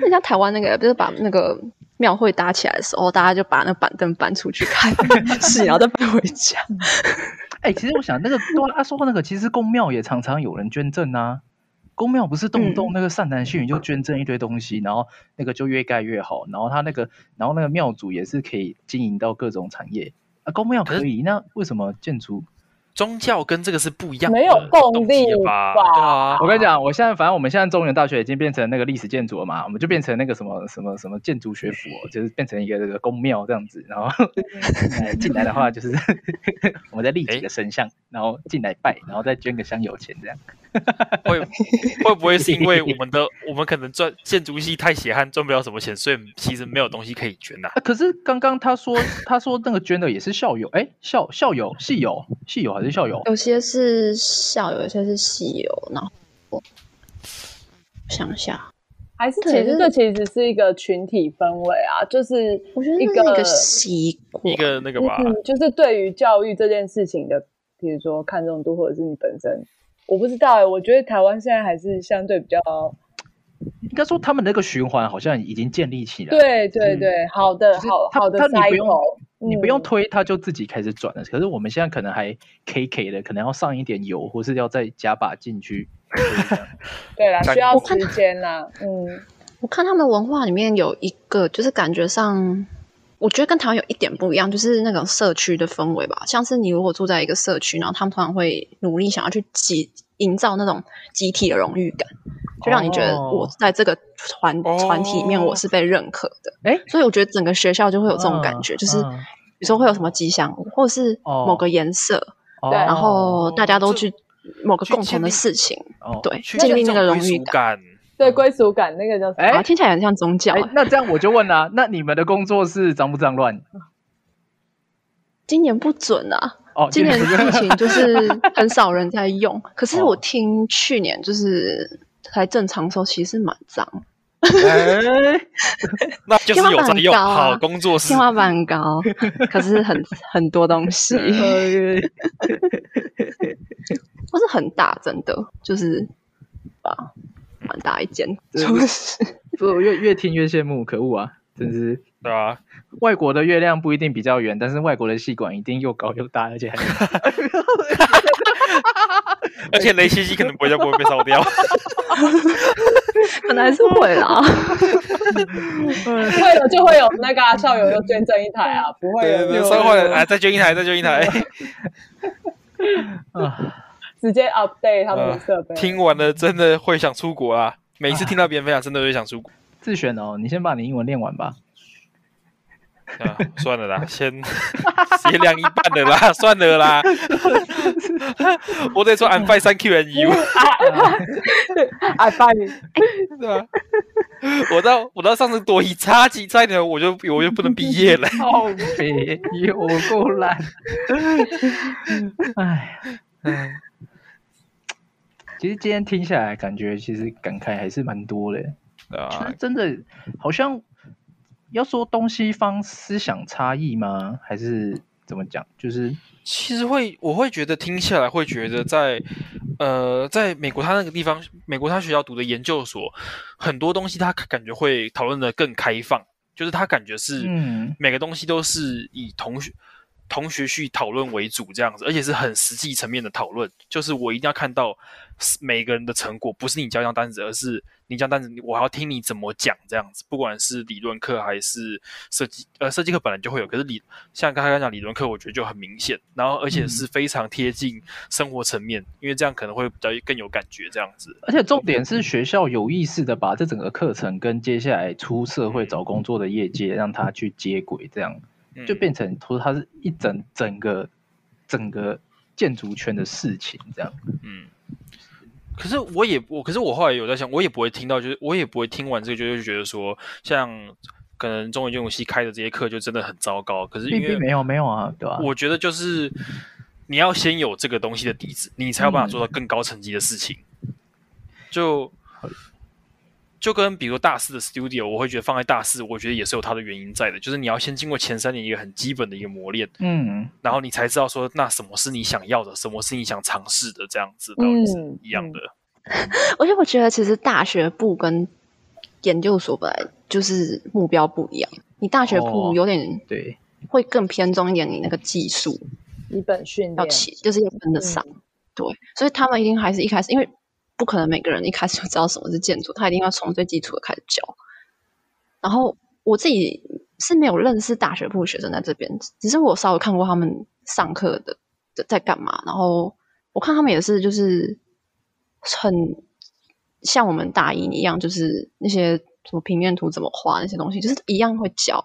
那像台湾那个，就是把那个庙会搭起来的时候，大家就把那板凳搬出去看，是，然后再搬回家。哎、欸，其实我想那个，对他说那个，其实公庙也常常有人捐赠啊。公庙不是动不动那个善男信女就捐赠一堆东西，嗯、然后那个就越盖越好，然后他那个，然后那个庙主也是可以经营到各种产业啊。公庙可以，是那为什么建筑？宗教跟这个是不一样的，没有动力吧？对啊，我跟你讲，我现在反正我们现在中原大学已经变成那个历史建筑了嘛，我们就变成那个什么什么什么建筑学府，就是变成一个这个宫庙这样子。然后 (laughs) 进来的话，就是 (laughs) 我们在立几个神像，然后进来拜，然后再捐个香油钱这样。(laughs) 会会不会是因为我们的 (laughs) 我们可能赚建筑系太血汗，赚不了什么钱，所以其实没有东西可以捐呐、啊？可是刚刚他说 (laughs) 他说那个捐的也是校友，哎，校校友系友系友还是校友？有些是校友，有些是系友。然后我想一下，还是其实这其实是一个群体氛围啊，就是我觉得一个习惯，一个那个吧，就是对于教育这件事情的，比如说看重度，或者是你本身。我不知道哎、欸，我觉得台湾现在还是相对比较，应该说他们那个循环好像已经建立起来。对对对，嗯、好的，好好的。他你不用你不用推，它就自己开始转了。可是我们现在可能还 K K 的，可能要上一点油，或是要再加把进去。(laughs) 对啦，需要时间啦。嗯，我看他们文化里面有一个，就是感觉上，我觉得跟台湾有一点不一样，就是那种社区的氛围吧。像是你如果住在一个社区，然后他们通常会努力想要去集营造那种集体的荣誉感。就让你觉得我在这个团团、哦、体里面我是被认可的，哎、欸，所以我觉得整个学校就会有这种感觉，嗯、就是比如说会有什么吉祥物，或者是某个颜色，哦，然后大家都去某个共同的事情，对，建立那个荣誉感，对，归属感那个叫什么？哎，听起来很像宗教。那这样我就问了、啊，(laughs) 那你们的工作室脏不脏乱？今年不准啊，哦，今年疫情就是很少人在用，可是我听去年就是。才正常的时候，其实蛮脏。欸、那就是有在用好工作室，天花板很高，可是很 (laughs) 很多东西，(laughs) 不是很大，真的就是啊，蛮大一间，就是 (laughs) 不越越听越羡慕，可恶啊，真是对啊。外国的月亮不一定比较圆，但是外国的细管一定又高又大，而且还。(laughs) 而且雷西西可能不会不会被烧掉，(laughs) 可能还是会啦。会了就会有那个、啊、校友又捐赠一台啊，不会有烧坏了，哎，再捐一台，再捐一台。直接 update 他们的设备、呃。听完了真的会想出国啊！每一次听到别人分享，真的会想出国。(laughs) 自选哦，你先把你英文练完吧。啊，算了啦，(laughs) 先 (laughs) 先亮一半的啦，算了啦。我得说，I'm fine, thank you and you。I'm fine，对吧？我到我到上次多一差几差一点，我就我就不能毕业了。好肥，有够烂。哎，哎，其实今天听下来，感觉其实感慨还是蛮多的。啊，真的好像。要说东西方思想差异吗？还是怎么讲？就是其实会，我会觉得听下来会觉得在，呃，在美国他那个地方，美国他学校读的研究所，很多东西他感觉会讨论的更开放，就是他感觉是，嗯，每个东西都是以同学。同学去讨论为主，这样子，而且是很实际层面的讨论。就是我一定要看到每个人的成果，不是你交一张单子，而是你交单子，我还要听你怎么讲，这样子。不管是理论课还是设计，呃，设计课本来就会有，可是理像刚刚讲理论课，我觉得就很明显。然后，而且是非常贴近生活层面，因为这样可能会比较更有感觉，这样子。而且重点是学校有意识的把这整个课程跟接下来出社会找工作的业界让他去接轨，这样。就变成说它是一整整个整个建筑圈的事情这样。嗯，可是我也我可是我后来有在想，我也不会听到，就是我也不会听完这个就就觉得说，像可能中文金融系开的这些课就真的很糟糕。可是因为没有没有啊，对吧？我觉得就是你要先有这个东西的底子，你才有办法做到更高层级的事情。嗯、就。就跟比如大四的 studio，我会觉得放在大四，我觉得也是有它的原因在的。就是你要先经过前三年一个很基本的一个磨练，嗯，然后你才知道说，那什么是你想要的，什么是你想尝试的，这样子到底是一样的。而且 (laughs) 我觉得其实大学部跟研究所本来就是目标不一样。你大学部有点对，会更偏重一点，你那个技术基本训练要起，就是要跟得上。嗯、对，所以他们一定还是一开始因为。不可能每个人一开始就知道什么是建筑，他一定要从最基础的开始教。然后我自己是没有认识大学部学生在这边，只是我稍微看过他们上课的在干嘛。然后我看他们也是就是很像我们大一一样，就是那些什么平面图怎么画那些东西，就是一样会教。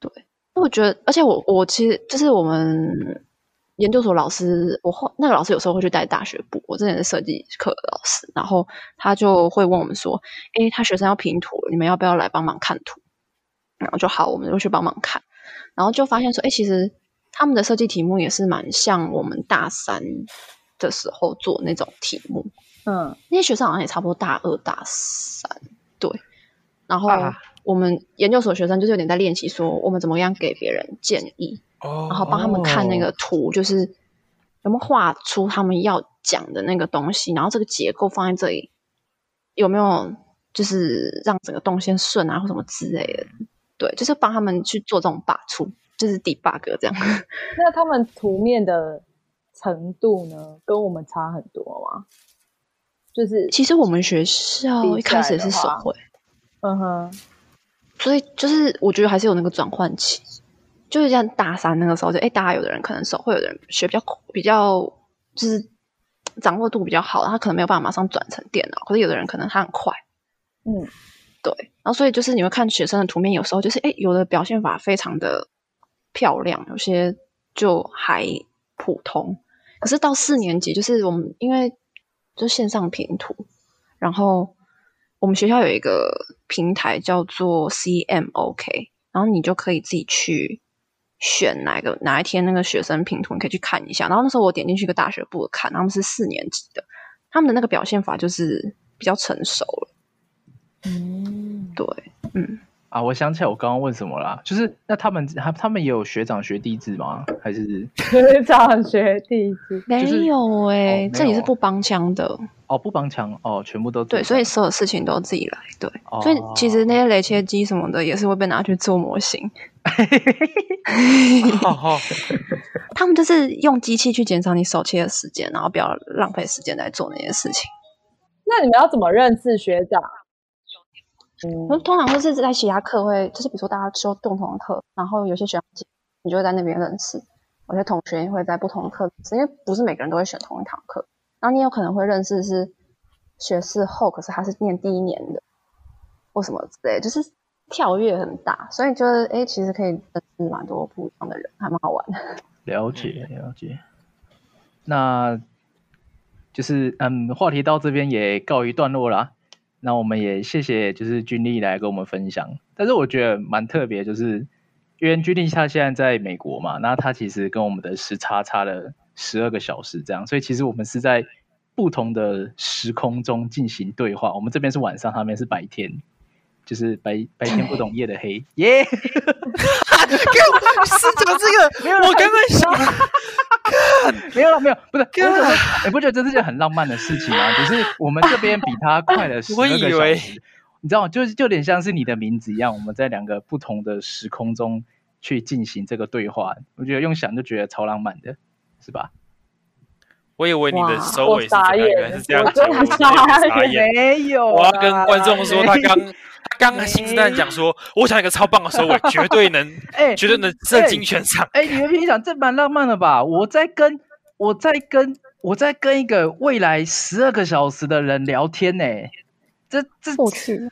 对，我觉得，而且我我其实就是我们。研究所老师，我后那个老师有时候会去带大学部。我之前是设计课的老师，然后他就会问我们说：“诶，他学生要拼图，你们要不要来帮忙看图？”然后就好，我们就去帮忙看。然后就发现说：“诶，其实他们的设计题目也是蛮像我们大三的时候做那种题目。”嗯，那些学生好像也差不多大二大三，对。然后我们研究所学生就是有点在练习说，我们怎么样给别人建议。然后帮他们看那个图，就是有没有画出他们要讲的那个东西，然后这个结构放在这里有没有就是让整个动线顺啊或什么之类的，对，就是帮他们去做这种把出。就是 debug 这样。(laughs) 那他们图面的程度呢，跟我们差很多吗？就是其实我们学校一开始也是手绘，嗯哼，所以就是我觉得还是有那个转换期，就是像大三那个时候就，就哎，大家有的人可能手绘，有的人学比较比较就是掌握度比较好，他可能没有办法马上转成电脑，可是有的人可能他很快，嗯，对，然后所以就是你会看学生的图面，有时候就是哎，有的表现法非常的漂亮，有些就还普通，可是到四年级就是我们因为。就线上评图，然后我们学校有一个平台叫做 CMOK，然后你就可以自己去选哪个哪一天那个学生评图，你可以去看一下。然后那时候我点进去一个大学部看，他们是四年级的，他们的那个表现法就是比较成熟了。嗯，对，嗯。啊，我想起来我刚刚问什么啦，就是那他们他他们也有学长学弟制吗？还是 (laughs) 学长学弟制？没有哎、欸，这里是不帮腔的哦，不帮腔哦，全部都对，所以所有事情都自己来，对，哦、所以其实那些雷切机什么的也是会被拿去做模型。(laughs) 他们就是用机器去减少你手切的时间，然后不要浪费时间来做那些事情。那你们要怎么认识学长？嗯，通常都是在其他课会，就是比如说大家修共同的课，然后有些学长姐你就会在那边认识，有些同学会在不同的课，因为不是每个人都会选同一堂课，然后你有可能会认识是学士后，可是他是念第一年的，或什么之类，就是跳跃很大，所以就是哎，其实可以认识蛮多不一样的人，还蛮好玩的。(laughs) 了解了解，那就是嗯，话题到这边也告一段落啦。那我们也谢谢，就是君力来跟我们分享。但是我觉得蛮特别，就是因为君丽她现在在美国嘛，那她其实跟我们的时差差了十二个小时，这样，所以其实我们是在不同的时空中进行对话。我们这边是晚上，他们是白天，就是白白天不懂夜的黑，耶！是怎么这个？(laughs) 没有，我根本想。(laughs) 没有了，没有，不是，你不觉得这是件很浪漫的事情吗？只是我们这边比他快了十二个小时，(laughs) 我以为你知道吗？就是就有点像是你的名字一样，我们在两个不同的时空中去进行这个对话。我觉得用想就觉得超浪漫的，是吧？我以为你的收尾是这样，原来是这样，我真的傻眼，没有。我要跟观众说，他刚。(laughs) 刚刚信誓旦旦讲说，我想一个超棒的收尾，绝对能，(laughs) 哎、欸，绝对能震惊全场。哎、你们平常这蛮浪漫的吧？我在跟，我在跟，我在跟一个未来十二个小时的人聊天呢。这这过去，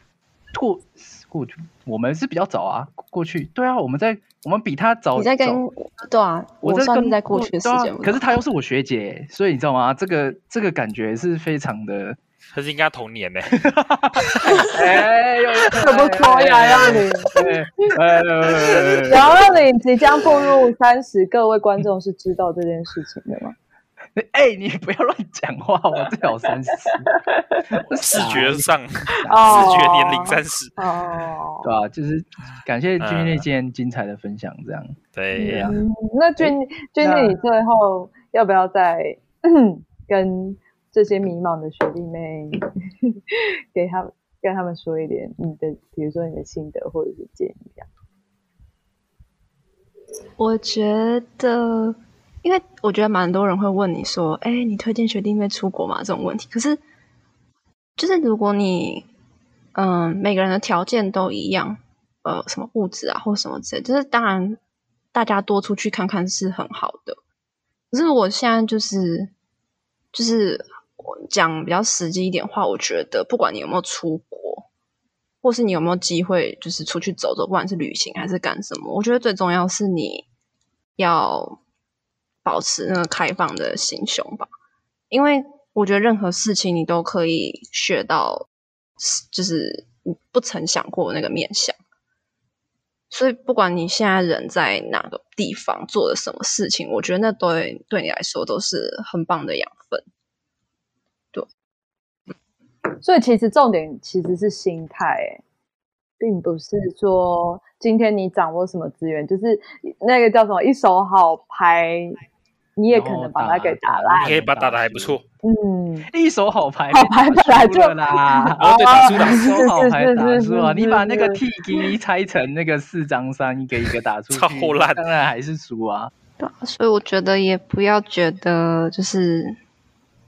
过过去，我们是比较早啊。过去，对啊，我们在，我们比他早。你在跟，对啊，我在跟在过去的时间、啊。可是他又是我学姐，所以你知道吗？这个这个感觉是非常的。(laughs) 可是应该同年呢？(laughs) 哎，怎么说呀？让你，然后让你即将步入三十，各位观众是知道这件事情的吗？(laughs) 哎，你不要乱讲话，我最好三十，(laughs) 视觉上，(laughs) 视觉年龄三十，哦，对啊，就是感谢君丽今天精彩的分享，这样对呀。那君君丽，你最后要不要再 (clears throat) 跟？这些迷茫的学弟妹，给他跟他们说一点你的，比如说你的心得或者是建议。我觉得，因为我觉得蛮多人会问你说：“哎，你推荐学弟妹出国吗？”这种问题。可是，就是如果你，嗯，每个人的条件都一样，呃，什么物质啊，或什么之类，就是当然大家多出去看看是很好的。可是我现在就是，就是。讲比较实际一点话，我觉得不管你有没有出国，或是你有没有机会，就是出去走走，不管是旅行还是干什么，我觉得最重要是你要保持那个开放的心胸吧。因为我觉得任何事情你都可以学到，就是不曾想过那个面向。所以不管你现在人在哪个地方，做了什么事情，我觉得那对对你来说都是很棒的养分。对所以其实重点其实是心态，并不是说今天你掌握什么资源，就是那个叫什么一手好牌，你也可能把它给打烂。你可以把它打的还不错。嗯，一手好牌，好牌本来就啦。哦，对，打输打一手好是牌打输啊！你把那个 T 给拆成那个四张三，一个一个打 (laughs) 出去，超烂当然还是输啊。对啊，所以我觉得也不要觉得就是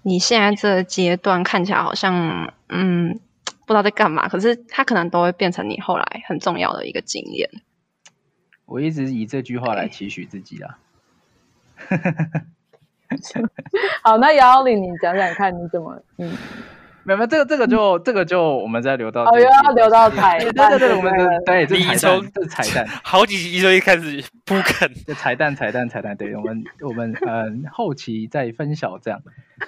你现在这个阶段看起来好像嗯不知道在干嘛，可是它可能都会变成你后来很重要的一个经验。我一直以这句话来期许自己啊。(laughs) 好，那姚玲，你讲讲看，你怎么嗯？(laughs) 没有没，这个这个就这个就我们再留到哦，又要留到彩蛋，对对对，我们的对这你彩蛋从这彩蛋。好几集就一开始不肯，就彩蛋彩蛋彩蛋，对我们我们嗯、呃、后期再分享这样。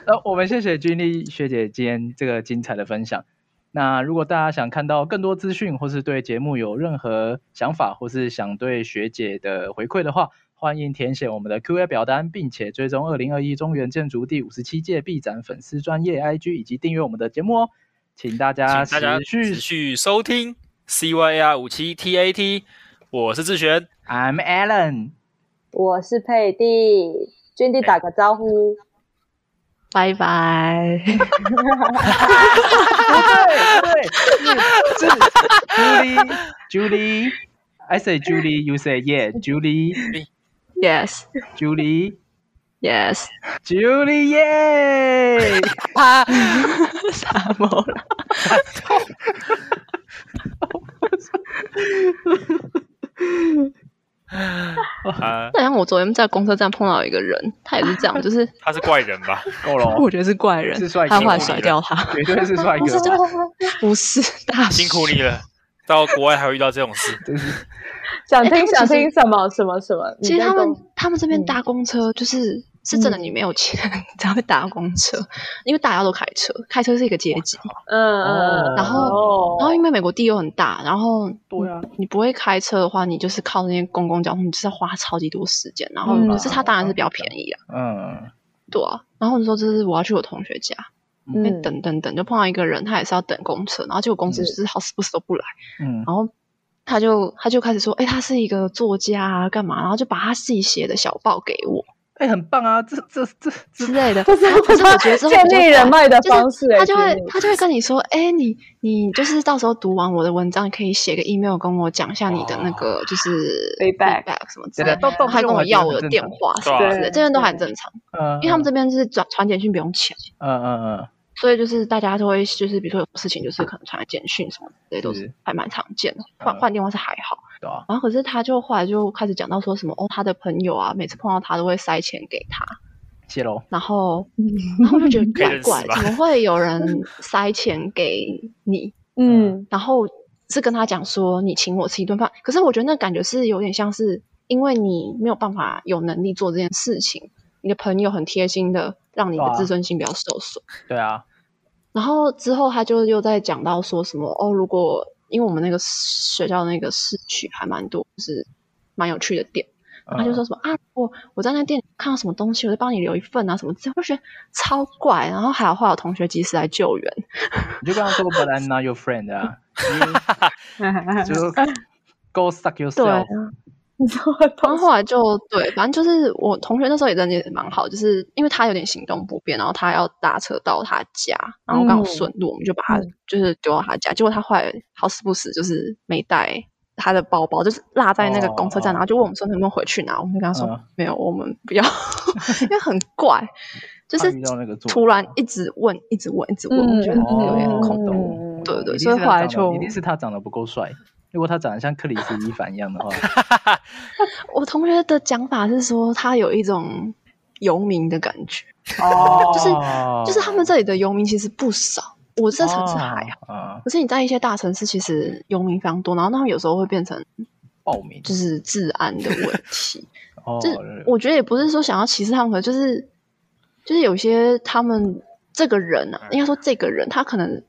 那，我们谢谢君丽学姐今天这个精彩的分享。那如果大家想看到更多资讯，或是对节目有任何想法，或是想对学姐的回馈的话，欢迎填写我们的 Q&A 表单，并且追踪二零二一中原建筑第五十七届毕展粉丝专业 IG 以及订阅我们的节目哦。请大家大家持续续收听 CYR 五七 TAT，我是志璇，I'm Alan，我是佩蒂，君弟打个招呼，拜拜。对对，是是 Julie，Julie，I say Julie，you say yeah，Julie。(laughs) Yes, Julie, yes。(laughs) Julie，耶！啊，啥么了？啊，那像我昨天在公车站碰到一个人，他也是这样，就是 (laughs) 他是怪人吧？(laughs) 够了哦，我觉得是怪人，是帅哥他后来甩掉他，绝对是帅不是哥，不是大辛苦你了，到国外还会遇到这种事。真是 (laughs) 想听想听什么什么什么？其实他们他们这边嗯搭公车就是、是真的，你没有钱、(laughs) 才会搭公车，因为大家都开车，开车是一个阶级。嗯嗯，然后哦然后因为美国地又很大，然后对啊，你不会开车的话，你就是靠那些公共交通，你就是要花超级多时间。然后嗯可是它当然是比较便宜啊，嗯，对啊。然后你说这是我要去我同学家，因为嗯等等等就碰到一个人，他也是要等公车，然后结果公司就是好死不死都不来，嗯，然后他就他就开始说，哎，他是一个作家啊，干嘛？然后就把他自己写的小报给我哎，很棒啊，这这这之类的。这是可是我觉得之后 (laughs) 建立人脉的就是方式欸，他就会他就会跟你说，哎，你你就是到时候读完我的文章，可以写个 email 跟我讲一下你的那个就是 Feedback 什么之类的，都都他还跟我要我的电话什么的，这边都很正常，嗯，因为他们这边是转传简讯不用钱，嗯嗯嗯，所以就是大家都会就是比如说有事情就是可能传简讯什么之类都是是。还蛮常见的，换嗯。换电话是还好。对啊，然后可是他就后来就开始讲到说什么哦，他的朋友啊，每次碰到他都会塞钱给他，谢喽，然后 (laughs) 然后我就觉得怪怪，怎么会有人塞钱给你？(laughs) 嗯。然后是跟他讲说你请我吃一顿饭，可是我觉得那感觉是有点像是因为你没有办法有能力做这件事情，你的朋友很贴心的让你的自尊心不要受损。对啊，然后之后他就又在讲到说什么哦，如果因为我们那个学校那个市区还蛮多，就是蛮有趣的店，嗯他就说什么啊，我我在那店里看到什么东西，我就帮你留一份啊什么之类，我就觉得超怪。然后还有后来有同学及时来救援，你就跟他说，But I'm not your friend 啊，(laughs) 就 Go suck yourself，，(laughs) 然后后来就对，反正就是我同学那时候也真的也蛮好，就是因为他有点行动不便，然后他要搭车到他家，然后刚好顺路，我们就把他嗯就是丢到他家。结果他后来好死不死就是没带他的包包，就是落在那个公车站，哦然后就问我们说能不能回去拿，我们就跟他说、嗯没有，我们不要，(laughs) 因为很怪，(laughs) 就是突然一直问，一直问，一直问，我觉得哦有点空洞。嗯对对所以后来就一定是他长得不够帅。如果他长得像克里斯·伊凡一样的话，(laughs) 我同学的讲法是说，他有一种游民的感觉。哦，就是哦就是他们这里的游民其实不少，我这城市还好。好，可是你在一些大城市，其实游民非常多，然后他们有时候会变成暴民就是治安的问题。(laughs) 哦，就是我觉得也不是说想要歧视他们，可就是就是有些他们这个人啊，应该说这个人他可能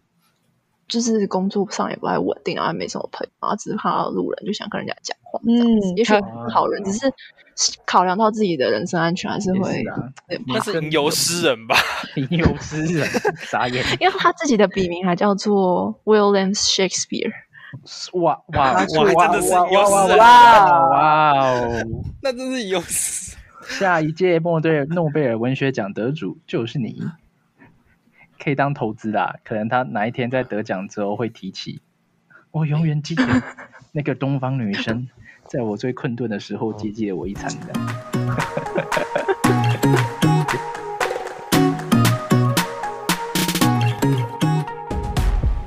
就是工作上也不太稳定，然后也没什么朋友，然后只是看到路人就想跟人家讲话这样子。嗯也许是好人，只是考量到自己的人身安全，还是会那是吟游诗人吧？(laughs) 吟游诗人，傻眼，因为他自己的笔名还叫做 William Shakespeare。哇哇哇哇真的是哇哇哇哇哦！那真是吟游。下一届莫对诺贝尔文学奖得主就是你，可以当投资啦。可能他哪一天在得奖之后会提起，我永远记得那个东方女生，在我最困顿的时候接济了我一餐的。